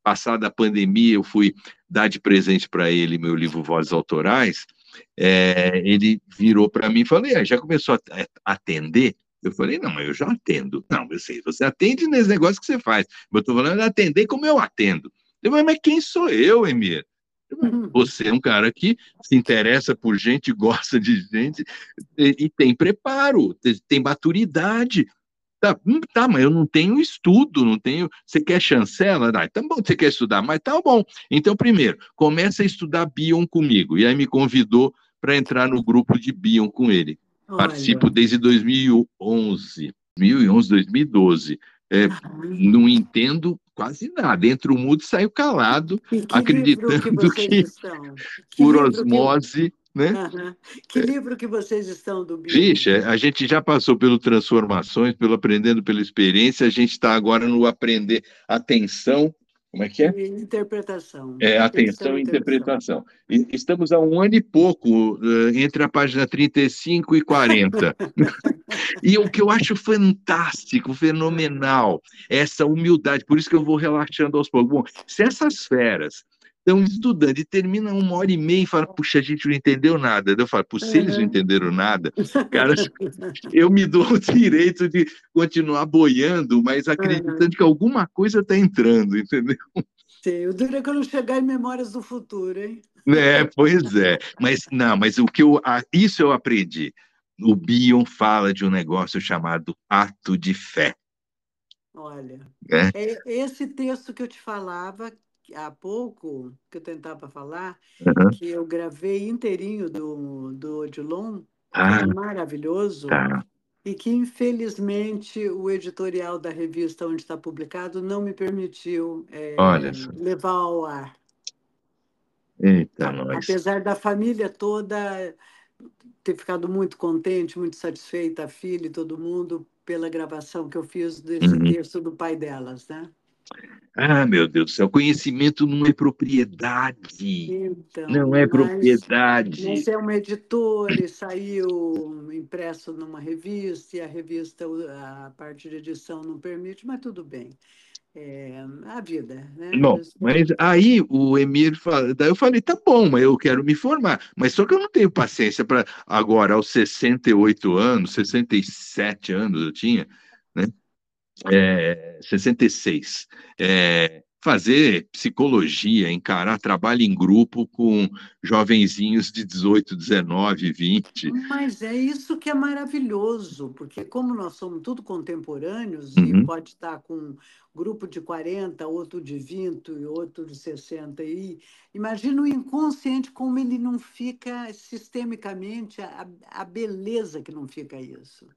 passada a pandemia, eu fui dar de presente para ele meu livro Vozes Autorais, é, ele virou para mim e falou, já começou a atender? Eu falei, não, mas eu já atendo. Não, eu sei, você atende nesse negócio que você faz. Mas eu estou falando de atender como eu atendo. Eu falei, mas quem sou eu, Emir? Uhum. Você é um cara que se interessa por gente, gosta de gente e, e tem preparo, tem maturidade. Tá, hum, tá, mas eu não tenho estudo, não tenho. Você quer chancela? Ah, tá bom, você quer estudar, mas tá bom. Então, primeiro, começa a estudar Bion comigo. E aí me convidou para entrar no grupo de Bion com ele. Olha. Participo desde 2011, 2011, 2012. É, não entendo quase nada. Entra o mudo e saio calado, acreditando que, que por osmose né? Uhum. Que é. livro que vocês estão do Bill? Vixe, a gente já passou pelo Transformações, pelo Aprendendo pela Experiência, a gente está agora no Aprender Atenção, como é que é? Interpretação. É, atenção e interpretação. E estamos há um ano e pouco uh, entre a página 35 e 40. e o que eu acho fantástico, fenomenal, é essa humildade. Por isso que eu vou relaxando aos poucos. Bom, se essas feras estão estudando e termina uma hora e meia e fala, puxa, a gente não entendeu nada. Eu falo, se eles não entenderam nada, cara, eu me dou o direito de continuar boiando, mas acreditando uhum. que alguma coisa está entrando, entendeu? Sim, o duro é quando chegar em Memórias do Futuro, hein? É, pois é. Mas não, mas o que eu. Isso eu aprendi. O Bion fala de um negócio chamado ato de fé. Olha, é. é esse texto que eu te falava, há pouco, que eu tentava falar, uhum. que eu gravei inteirinho do, do Odilon, ah, maravilhoso, tá. e que, infelizmente, o editorial da revista onde está publicado não me permitiu é, levar ao ar. Eita, a, nós. Apesar da família toda ter ficado muito contente, muito satisfeita, a filha e todo mundo, pela gravação que eu fiz desse uhum. texto do pai delas, né? Ah, meu Deus do céu, conhecimento não é propriedade. Então, não é propriedade. Mas é uma editora e saiu impresso numa revista, e a revista, a parte de edição não permite, mas tudo bem. É, a vida, né? Bom, mas aí o Emir fala, daí eu falei, tá bom, mas eu quero me formar, mas só que eu não tenho paciência para agora, aos 68 anos, 67 anos eu tinha, né? É, 66. É, fazer psicologia, encarar trabalho em grupo com jovenzinhos de 18, 19, 20. Mas é isso que é maravilhoso, porque como nós somos tudo contemporâneos, uhum. e pode estar com um grupo de 40, outro de 20 e outro de 60, e imagina o inconsciente como ele não fica sistemicamente, a, a beleza que não fica isso.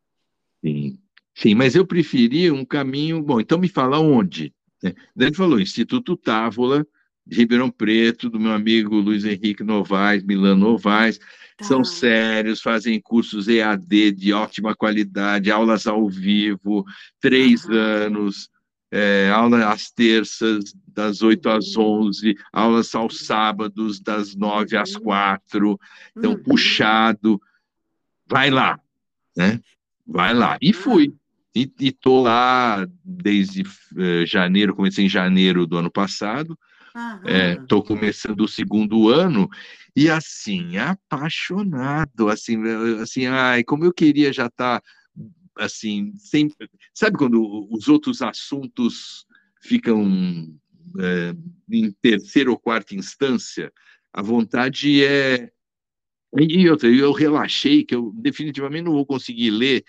Sim. Sim, mas eu preferia um caminho. Bom, então me fala onde. Né? Daí ele falou: Instituto Távola, de Ribeirão Preto, do meu amigo Luiz Henrique Novaes, Milano Novaes. Tá. São sérios, fazem cursos EAD de ótima qualidade, aulas ao vivo, três uhum. anos. é, aula às terças, das 8 às 11, aulas aos sábados, das 9 às 4, então uhum. puxado, vai lá, né? Vai lá. E fui. E estou lá desde uh, janeiro, comecei em janeiro do ano passado, estou é, começando o segundo ano, e assim, apaixonado, assim, assim, ai, como eu queria já estar, tá, assim, sempre, sabe quando os outros assuntos ficam é, em terceira ou quarta instância, a vontade é e eu relaxei que eu definitivamente não vou conseguir ler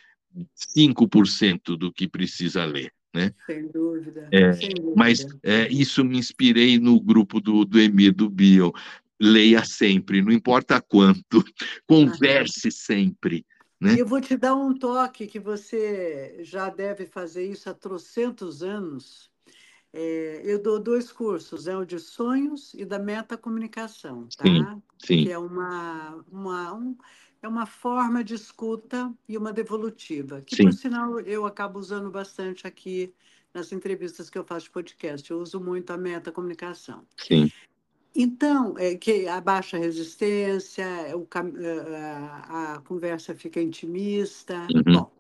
5% do que precisa ler. Né? Sem dúvida. É, sem dúvida. Mas é, isso me inspirei no grupo do, do Emir, do Bion. Leia sempre, não importa quanto, converse sempre. Né? Eu vou te dar um toque que você já deve fazer isso há trocentos anos. É, eu dou dois cursos, é o de sonhos e da metacomunicação, tá? Sim, sim. Que é uma, uma, um, é uma forma de escuta e uma devolutiva, que, Sim. por sinal, eu acabo usando bastante aqui nas entrevistas que eu faço de podcast. Eu uso muito a metacomunicação. Sim. Então, é que a baixa resistência, o, a, a, conversa fica intimista. Uhum. Bom,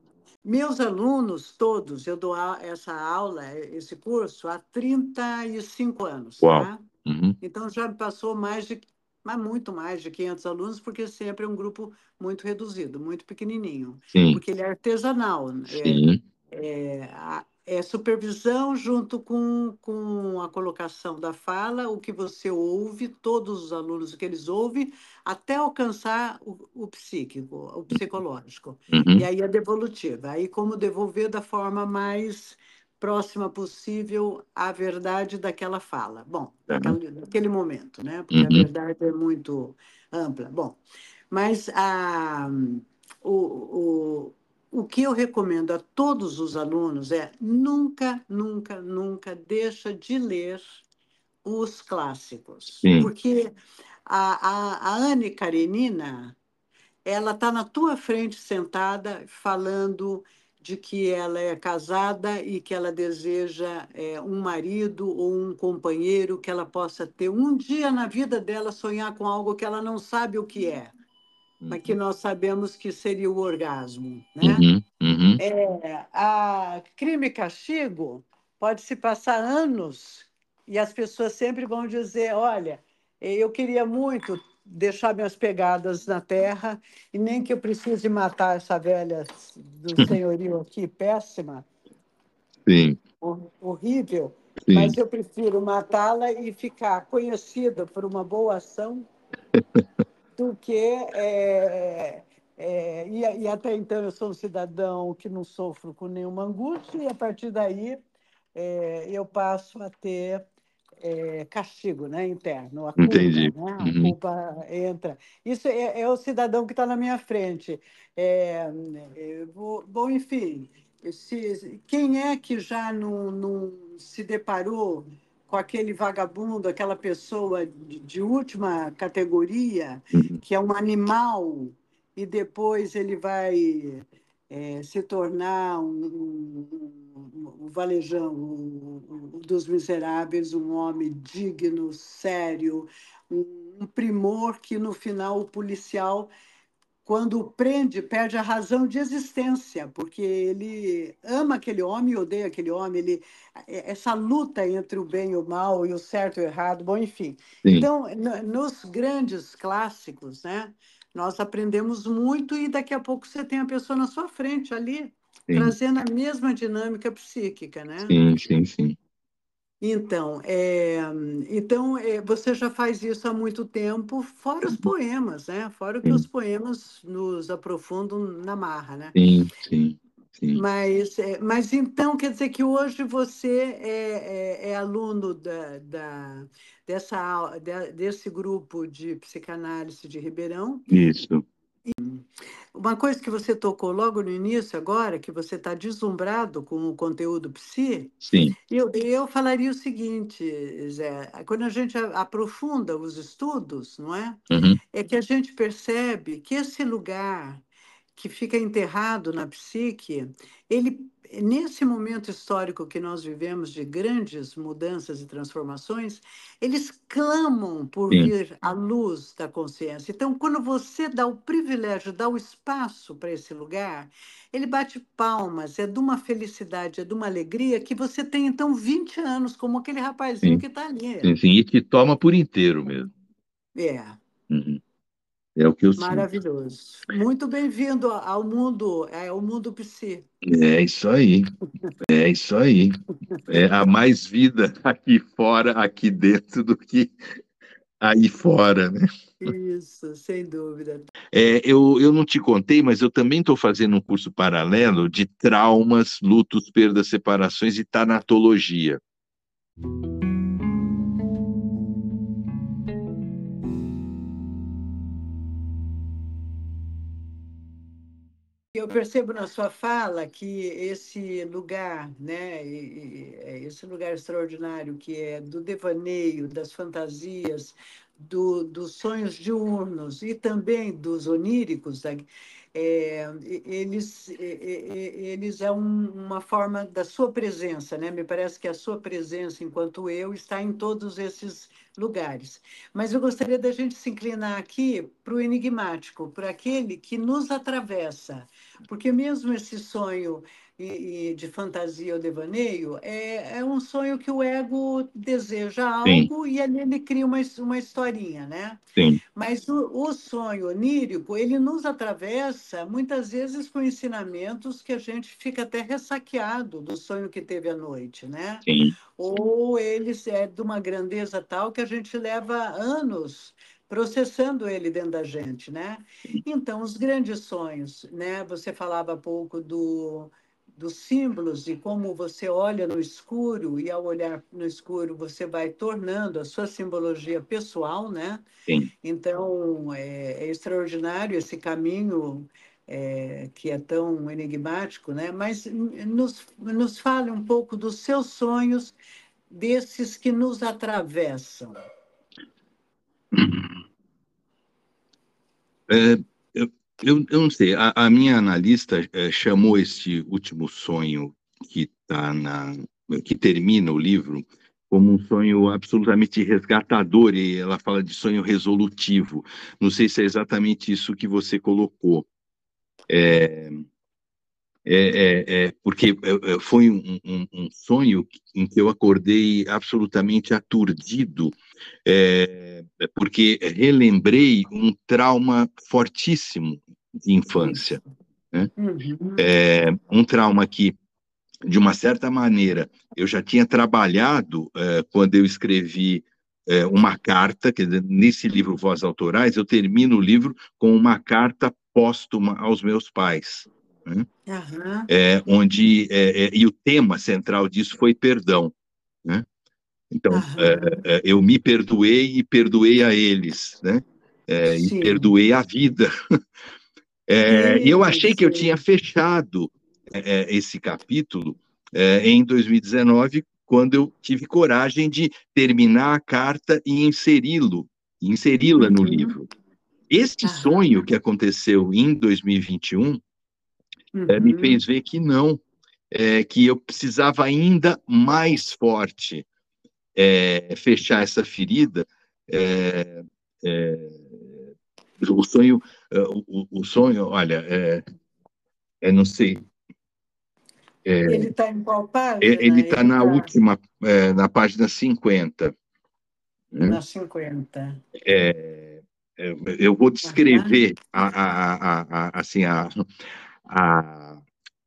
meus alunos todos, eu dou essa aula, esse curso, há 35 anos. Uau. Tá? Uhum. Então, já passou mais de mas muito mais de 500 alunos, porque sempre é um grupo muito reduzido, muito pequenininho. Sim. Porque ele é artesanal. Né? Sim. É, é, é, supervisão junto com, com a colocação da fala, o que você ouve, todos os alunos, o que eles ouvem, até alcançar o, o psíquico, o psicológico. Uhum. E aí a devolutiva. Aí como devolver da forma mais próxima possível à verdade daquela fala. Bom, daquele, daquele momento, né? Porque uhum. a verdade é muito ampla. Bom, mas a, o, o, o que eu recomendo a todos os alunos é nunca, nunca, nunca deixa de ler os clássicos. Sim. Porque a, a, a Anne Karenina, ela está na tua frente sentada falando de que ela é casada e que ela deseja é, um marido ou um companheiro que ela possa ter um dia na vida dela sonhar com algo que ela não sabe o que é, uhum. mas que uhum. nós sabemos que seria o orgasmo, né? Uhum, uhum. É, a crime e castigo pode se passar anos e as pessoas sempre vão dizer, olha, eu queria muito deixar minhas pegadas na terra e nem que eu precise matar essa velha do senhorio aqui, péssima. Sim. Horrível. Sim. Mas eu prefiro matá-la e ficar conhecida por uma boa ação do que. É, é, e, e, até então eu sou um cidadão que não sofro com nenhuma angústia, e a partir daí é, eu passo a ter é, castigo né, interno, a culpa, Entendi. Né? a uhum. culpa entra. Isso é, é o cidadão que está na minha frente. É, é bom, enfim, se, quem é que já não, não, se deparou com aquele vagabundo, aquela pessoa de, de última categoria, uhum. que é um animal, e depois ele vai é, se tornar um, um, um, valejão um, dos miseráveis, um homem digno, sério, um, primor que no final o policial quando o prende, perde a razão de existência, porque ele ama aquele homem e odeia aquele homem. Ele, é, essa luta entre o bem e o mal, e o certo e o errado, bom, enfim. Sim. Então, nos grandes clássicos, né, nós aprendemos muito e daqui a pouco você tem a pessoa na sua frente ali, sim. trazendo a mesma dinâmica psíquica, né? Sim, sim, sim. Então, é, então é, você já faz isso há muito tempo, fora os poemas, né? Fora que sim. os poemas nos aprofundam na marra, né? Sim, sim. Sim. Mas, é, mas então quer dizer que hoje você é, é, é aluno da, da, dessa, desse grupo de psicanálise de Ribeirão. Isso. Uma coisa que você tocou logo no início, agora, que você está deslumbrado com o conteúdo psi, Sim. Eu, eu falaria o seguinte, Zé, quando a gente aprofunda os estudos, não é? Uhum. É que a gente percebe que esse lugar que fica enterrado na psique, ele nesse momento histórico que nós vivemos de grandes mudanças e transformações, eles clamam por Sim. vir à luz da consciência. Então, quando você dá o privilégio, dá o espaço para esse lugar, ele bate palmas, é de uma felicidade, é de uma alegria que você tem, então, 20 anos, como aquele rapazinho sim. que está ali. Sim, e te toma por inteiro mesmo. É. Uhum. É o que eu Maravilhoso. Sinto. Muito bem-vindo ao mundo, é, ao mundo psi. É isso aí. É isso aí. É, há mais vida aqui fora, aqui dentro, do que aí fora, né? Isso, sem dúvida. É, eu, eu não te contei, mas eu também estou fazendo um curso paralelo de traumas, lutos, perdas, separações e tanatologia. Eu percebo na sua fala que esse lugar, né, é, esse lugar extraordinário que é do devaneio, das fantasias, do, dos sonhos diurnos e também dos oníricos, né, é, eles, eles é um, uma forma da sua presença, né? Me parece que a sua presença, enquanto eu, está em todos esses lugares. Mas eu gostaria da gente se inclinar aqui para o enigmático, para aquele que nos atravessa, porque mesmo esse sonho de fantasia ou devaneio é, é um sonho que o ego deseja algo Sim. e ali ele cria uma, uma historinha, né? Sim. Mas o, o sonho onírico, ele nos atravessa muitas vezes com ensinamentos que a gente fica até ressaqueado do sonho que teve à noite, né? Sim. Ou ele é de uma grandeza tal que a gente leva anos processando ele dentro da gente, né? Então, os grandes sonhos, né? Você falava há pouco do, dos símbolos e como você olha no escuro e ao olhar no escuro você vai tornando a sua simbologia pessoal, né? Sim. Então, é, é extraordinário esse caminho é, que é tão enigmático, né? Mas nos, nos fale um pouco dos seus sonhos, desses que nos atravessam. É, eu, eu, eu, não sei, a, a minha analista é, chamou esse último sonho que tá na que termina o livro como um sonho absolutamente resgatador e ela fala de sonho resolutivo. Não sei se é exatamente isso que você colocou. É, é, é, é, porque é, é, foi um, um, um, sonho em que eu acordei absolutamente aturdido, é, porque relembrei um trauma fortíssimo de infância. Né? Uhum. um trauma que, de uma certa maneira, eu já tinha trabalhado quando eu escrevi uma carta, que nesse livro Voz Autorais, eu termino o livro com uma carta póstuma aos meus pais né? uhum. é, onde é, é, e o tema central disso foi perdão, né? Então uhum. eu me perdoei e perdoei a eles, né? e perdoei a vida. e eu achei que eu tinha fechado esse capítulo em 2019 quando eu tive coragem de terminar a carta e inseri-lo, inseri-la uhum. no livro. Este sonho que aconteceu em 2021 uhum. é, me fez ver que não, é, que eu precisava ainda mais forte é, fechar essa ferida. É, é, o sonho, é, o, o, sonho, olha, é, não sei. ele está em qual página? Ele está na tá... última, na página 50. Né? Na 50. eu vou descrever a, a, a, a, assim, a, a,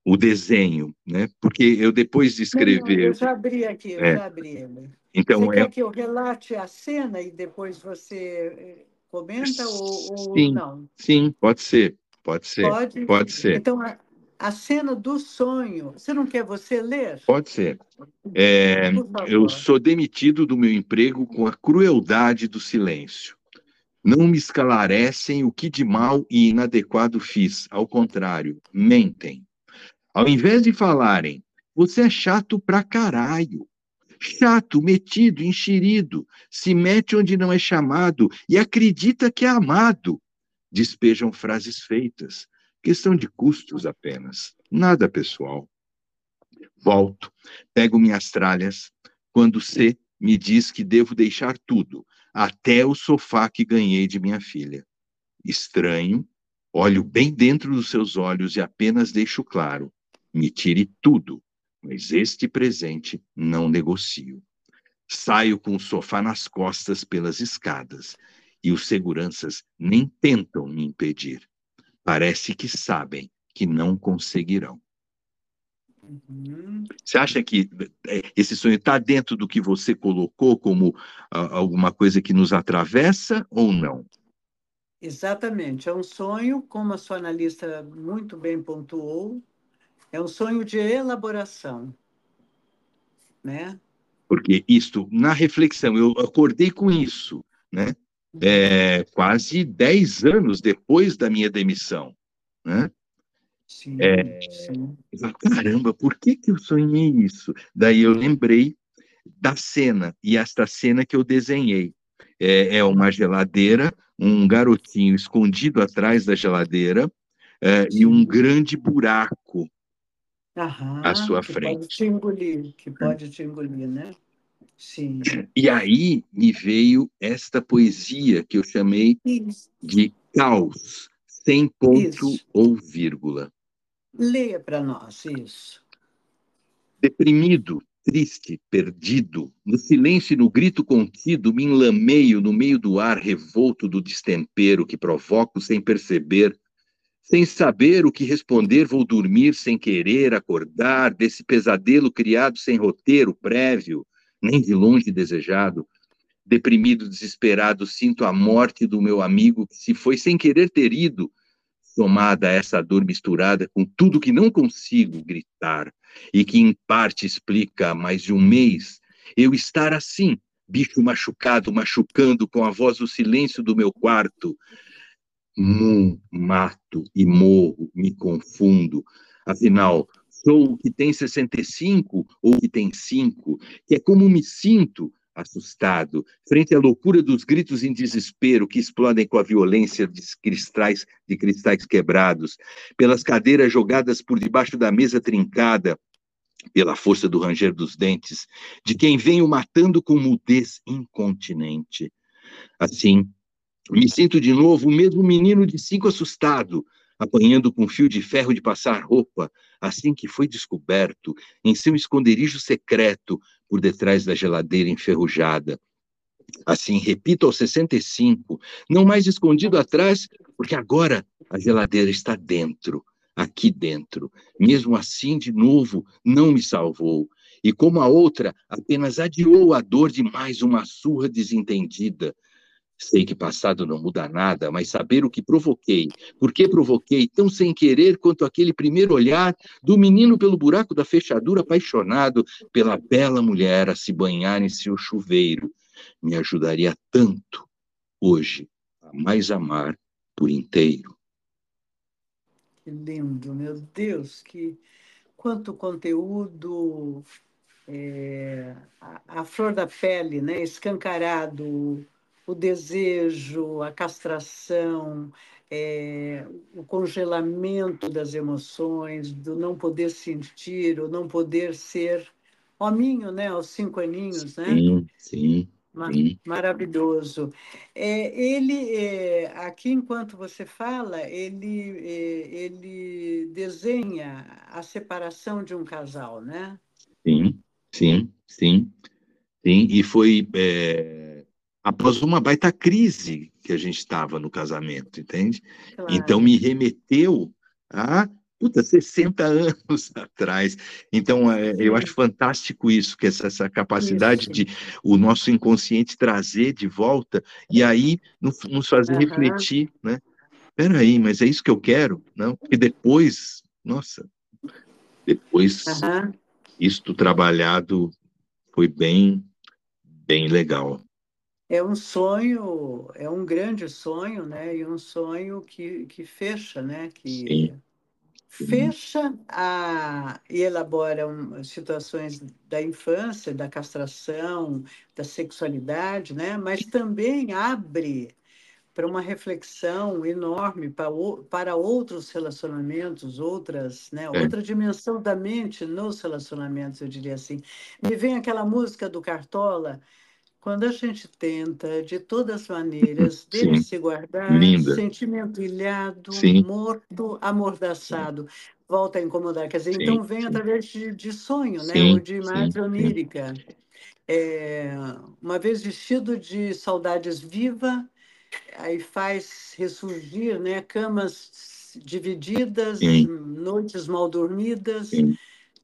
o desenho, né? Porque eu depois de escrever... eu já abri aqui, eu é. já abri. Então, você é... quer que eu relate a cena e depois você eh, comenta ou, sim, ou não? Sim, pode ser, pode ser. Pode, pode ser. Então, a, a cena do sonho, você não quer você ler? Pode ser. É, eu sou demitido do meu emprego com a crueldade do silêncio. Não me esclarecem o que de mal e inadequado fiz, ao contrário, mentem. Ao invés de falarem, você é chato pra caralho. Chato, metido, enxerido, se mete onde não é chamado e acredita que é amado. Despejam frases feitas, Questão de custos apenas, nada pessoal. Volto, pego minhas tralhas, quando C me diz que devo deixar tudo, até o sofá que ganhei de minha filha. Estranho, olho bem dentro dos seus olhos e apenas deixo claro: me tire tudo, mas este presente não negocio. Saio com o sofá nas costas pelas escadas e os seguranças nem tentam me impedir. Parece que sabem que não conseguirão. Uhum. Você acha que é, esse sonho está dentro do que você colocou como uh, alguma coisa que nos atravessa ou não? Exatamente. É um sonho, como a sua analista muito bem pontuou, é um sonho de elaboração. Né? Porque isto, na reflexão, eu acordei com isso, né? É, quase 10 anos depois da minha demissão. Né? Sim, é, sim. Caramba, por que, que eu sonhei isso? Daí eu lembrei da cena, e esta cena que eu desenhei. É, é uma geladeira, um garotinho escondido atrás da geladeira é, e um grande buraco Aham, à sua que frente. Pode te engolir, que pode te engolir, né? Sim. E aí me veio esta poesia que eu chamei Isso. de caos, sem ponto Isso. ou vírgula. Leia para nós isso. Deprimido, triste, perdido, no silêncio e no grito contido, me enlameio no meio do ar revolto do destempero que provoco sem perceber. Sem saber o que responder, vou dormir sem querer acordar desse pesadelo criado sem roteiro prévio, nem de longe desejado. Deprimido, desesperado, sinto a morte do meu amigo que se foi sem querer ter ido, somada a essa dor misturada com tudo que não consigo gritar e que em parte explica mais de um mês eu estar assim, bicho machucado, machucando com a voz do silêncio do meu quarto. Mu, mato e morro, me confundo. Afinal, sou o que tem 65 ou o que tem 5, que é como me sinto assustado, frente à loucura dos gritos em desespero que explodem com a violência de cristais, de cristais quebrados, pelas cadeiras jogadas por debaixo da mesa trincada, pela força do ranger dos dentes, de quem venho matando com mudez incontinente. Assim, me sinto de novo o mesmo menino de cinco assustado, apanhando com fio de ferro de passar roupa, assim que foi descoberto, em seu esconderijo secreto, por detrás da geladeira enferrujada. Assim, repito aos 65, não mais escondido atrás, porque agora a geladeira está dentro, aqui dentro. Mesmo assim, de novo, não me salvou. E como a outra, apenas adiou a dor de mais uma surra desentendida. Sei que passado não muda nada, mas saber o que provoquei, por que provoquei tão sem querer quanto aquele primeiro olhar do menino pelo buraco da fechadura apaixonado pela bela mulher a se banhar em seu chuveiro, me ajudaria tanto hoje a mais amar por inteiro. Que lindo, meu Deus, que quanto conteúdo é, a, a flor da pele, né, escancarado o desejo, a castração, é, o congelamento das emoções, do não poder sentir, ou não poder ser hominho, né, aos cinco aninhos, né? Sim, sim. sim. Maravilhoso. É, ele, é, aqui, enquanto você fala, ele, é, ele desenha a separação de um casal, né? Sim, sim, sim. Sim, e foi é, após uma baita crise que a gente estava no casamento, entende? Claro. Então me remeteu a puta, 60 anos atrás. Então, é, eu acho fantástico isso, que essa, essa capacidade isso. de o nosso inconsciente trazer de volta e aí nos, nos fazer uhum. refletir, né? Peraí, mas é isso que eu quero? Não? Porque depois, nossa, depois uhum. isto trabalhado foi bem, bem legal é um sonho, é um grande sonho, né? E um sonho que, que fecha, né? Que Sim. fecha a, e elabora um, situações da infância, da castração, da sexualidade, né? Mas também abre para uma reflexão enorme para, para outros relacionamentos, outras, né, é. outra dimensão da mente nos relacionamentos, eu diria assim. Me vem aquela música do Cartola, quando a gente tenta, de todas as maneiras, dele se guardar, Linda. sentimento ilhado, sim. morto, amordaçado, sim. volta a incomodar. Quer dizer, sim, então vem através de, de sonho, né? ou de imagem onírica. É, uma vez vestido de saudades viva, aí faz ressurgir né? camas divididas, noites mal dormidas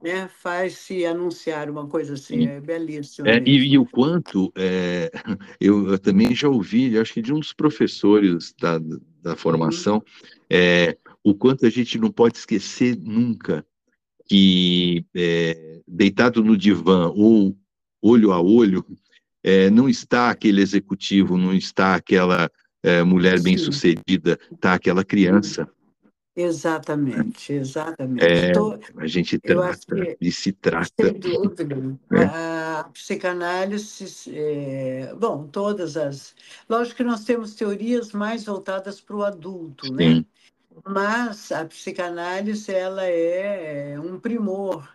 né, faz se anunciar uma coisa assim, Sim. é belíssimo. É, e, e, o quanto, é, eu, eu, também já ouvi, acho que de um dos professores da, da formação, uhum. é, o quanto a gente não pode esquecer nunca que é, deitado no divã ou olho a olho, é, não está aquele executivo, não está aquela é, mulher bem-sucedida, está aquela criança. Exatamente, exatamente. É, Tô, a gente trata que, e se trata. Sem dúvida. É. A psicanálise, é, bom, todas as. Lógico que nós temos teorias mais voltadas para o adulto, né? Sim. né? Mas a psicanálise ela é um primor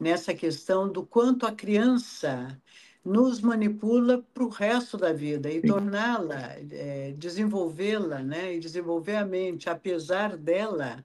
nessa questão do quanto a criança nos manipula para o resto da vida e torná-la, é, desenvolvê-la, né, e desenvolver a mente, apesar dela,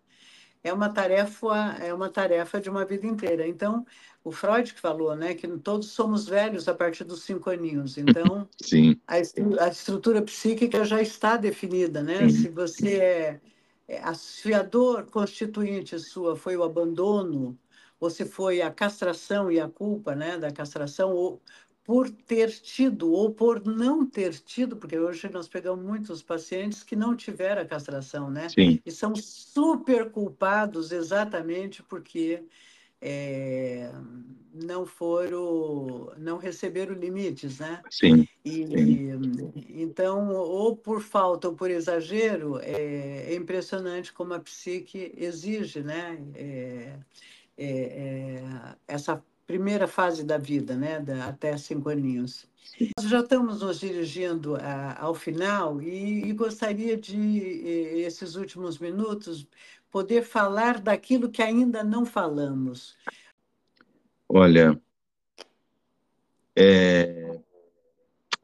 é uma tarefa é uma tarefa de uma vida inteira. Então, o Freud que falou, né, que todos somos velhos a partir dos cinco aninhos. Então, Sim. A, a estrutura psíquica já está definida, né? Sim. Se você é, é asfiador constituinte sua foi o abandono, ou se foi a castração e a culpa, né, da castração, ou por ter tido ou por não ter tido, porque hoje nós pegamos muitos pacientes que não tiveram a castração, né? Sim. E são super culpados exatamente porque é, não foram, não receberam limites, né? Sim. E, Sim. então, ou por falta ou por exagero, é, é impressionante como a psique exige, né? É, é, é essa primeira fase da vida, né, da, até cinco aninhos. Nós já estamos nos dirigindo a, ao final e, e, gostaria de, esses últimos minutos, poder falar daquilo que ainda não falamos. Olha, é,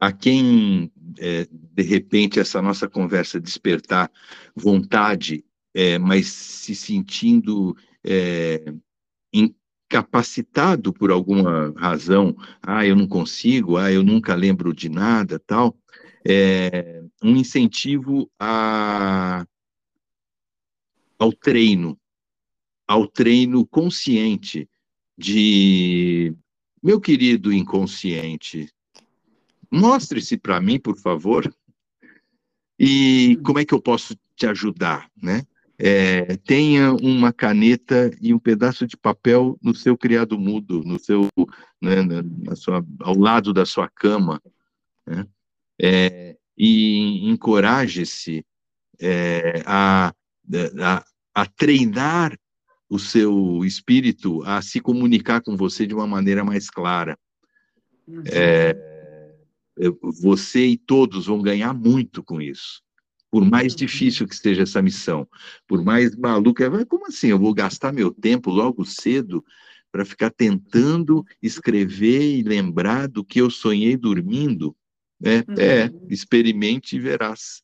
a quem, é, de repente, essa nossa conversa despertar vontade, é, mas se sentindo é, capacitado por alguma razão, ah, eu não consigo, ah, eu nunca lembro de nada, tal, é um incentivo a, ao treino, ao treino consciente de, meu querido inconsciente, mostre-se para mim, por favor, e como é que eu posso te ajudar, né? É, tenha uma caneta e um pedaço de papel no seu criado mudo, no seu, né, na sua, ao lado da sua cama, né? é, e encoraje-se é, a, a, a treinar o seu espírito a se comunicar com você de uma maneira mais clara. Uhum. É, você e todos vão ganhar muito com isso por mais uhum. difícil que esteja essa missão, por mais maluca, como assim? Eu vou gastar meu tempo logo cedo para ficar tentando escrever e lembrar do que eu sonhei dormindo? É, é uhum. experimente e verás.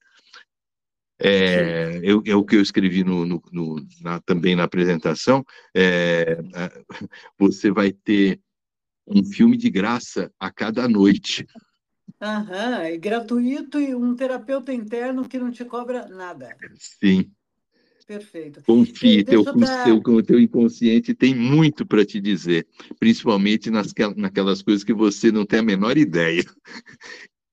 É, eu, é o que eu escrevi no, no, no na, também na apresentação. É, você vai ter um filme de graça a cada noite. Aham, é gratuito e um terapeuta interno que não te cobra nada. Sim. Perfeito. Confie, teu, dar... teu, o teu inconsciente tem muito para te dizer, principalmente nas, naquelas coisas que você não tem a menor ideia.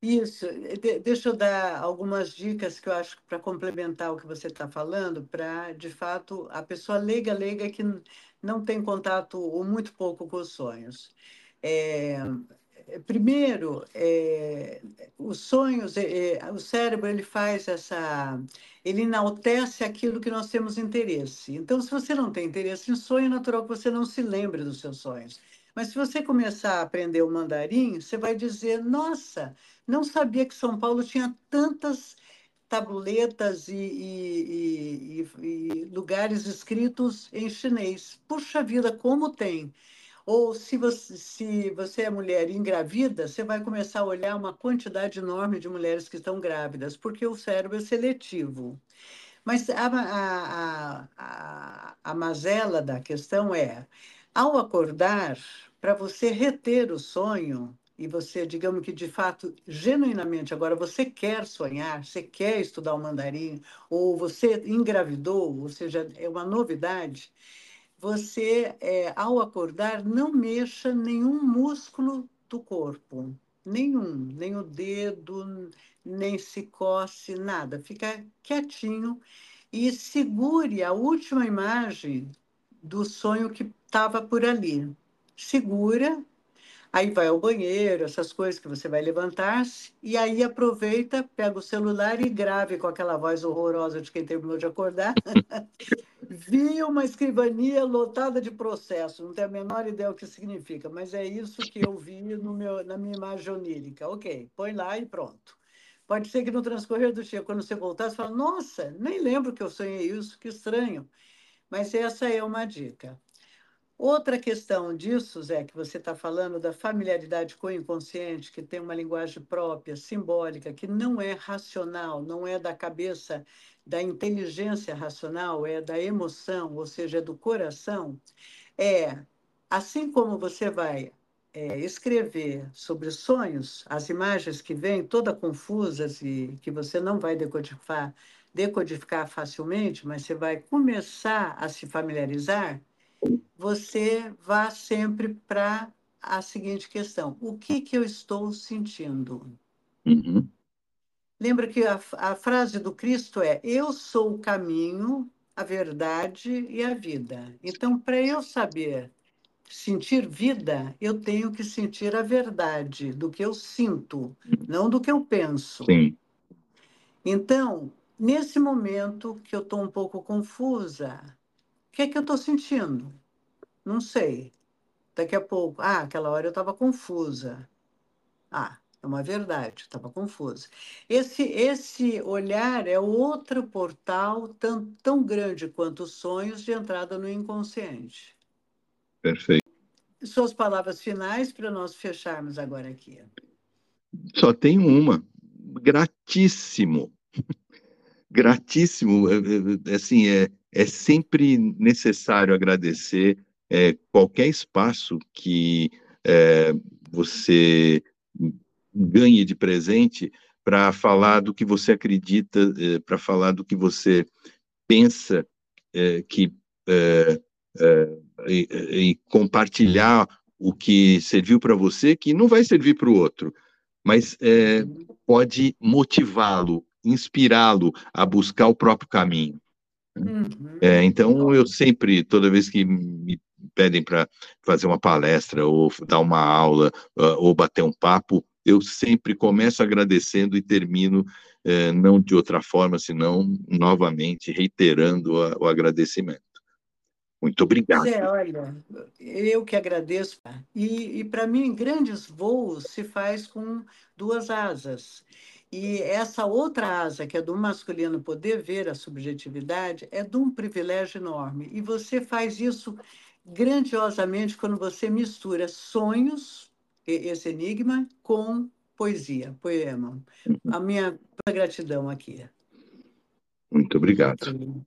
Isso, de, deixa eu dar algumas dicas que eu acho para complementar o que você está falando, para, de fato, a pessoa leiga, leiga que não tem contato ou muito pouco com os sonhos. É, primeiro, é, os sonhos, é, é, o cérebro ele faz essa, ele enaltece aquilo que nós temos interesse. Então, se você não tem interesse em sonho, é natural que você não se lembre dos seus sonhos. Mas se você começar a aprender o mandarim, você vai dizer: nossa, não sabia que São Paulo tinha tantas tabuletas e, e, e, e, lugares escritos em chinês. Puxa vida, como tem! Ou se você, se você é mulher engravida, você vai começar a olhar uma quantidade enorme de mulheres que estão grávidas, porque o cérebro é seletivo. Mas a, a, a, a mazela da questão é, ao acordar, para você reter o sonho, e você, digamos que de fato, genuinamente, agora você quer sonhar, você quer estudar o mandarim, ou você engravidou, ou seja, é uma novidade, você, é, ao acordar, não mexa nenhum músculo do corpo, nenhum, nem o dedo, nem se coce, nada. Fica quietinho e segure a última imagem do sonho que estava por ali. Segura Aí vai ao banheiro, essas coisas que você vai levantar-se, e aí aproveita, pega o celular e grave com aquela voz horrorosa de quem terminou de acordar. Vi uma escrivania lotada de processo, não tenho a menor ideia o que significa, mas é isso que eu vi no meu, na minha imagem onírica. Ok, põe lá e pronto. Pode ser que no transcorrer do dia, quando você voltar, você fala, nossa, nem lembro que eu sonhei isso, que estranho. Mas essa é uma dica. Outra questão disso, Zé, que você está falando da familiaridade com o inconsciente, que tem uma linguagem própria, simbólica, que não é racional, não é da cabeça, da inteligência racional, é da emoção, ou seja, é do coração, é assim como você vai é, escrever sobre sonhos, as imagens que vêm todas confusas e que você não vai decodificar, decodificar facilmente, mas você vai começar a se familiarizar você vá sempre para a seguinte questão: o que, que eu estou sentindo? Uhum. Lembra que a, a frase do Cristo é: Eu sou o caminho, a verdade e a vida. Então, para eu saber sentir vida, eu tenho que sentir a verdade do que eu sinto, não do que eu penso. Sim. Então, nesse momento que eu estou um pouco confusa, o que é que eu estou sentindo? Não sei. Daqui a pouco, ah, aquela hora eu estava confusa. Ah, é uma verdade, estava confusa. Esse, esse olhar é outro portal tão, tão grande quanto os sonhos de entrada no inconsciente. Perfeito. Suas palavras finais para nós fecharmos agora aqui. Só tem uma. Gratíssimo. Gratíssimo. É, é, assim, é, é sempre necessário agradecer é, qualquer espaço que é, você ganhe de presente para falar do que você acredita, é, para falar do que você pensa é, que é, é, e, e, compartilhar o que serviu para você, que não vai servir para o outro, mas pode motivá-lo, inspirá-lo a buscar o próprio caminho. Uhum. É, então, eu sempre, toda vez que me pedem para fazer uma palestra ou dar uma aula uh, ou bater um papo, eu sempre começo agradecendo e termino uh, não de outra forma, senão novamente reiterando a, o agradecimento. Muito obrigado. É, olha, eu que agradeço. E, e para mim, grandes voos se faz com duas asas. E essa outra asa, que é do masculino poder ver a subjetividade, é de um privilégio enorme. E você faz isso grandiosamente quando você mistura sonhos, esse enigma, com poesia, poema. Uhum. A minha gratidão aqui. Muito obrigado.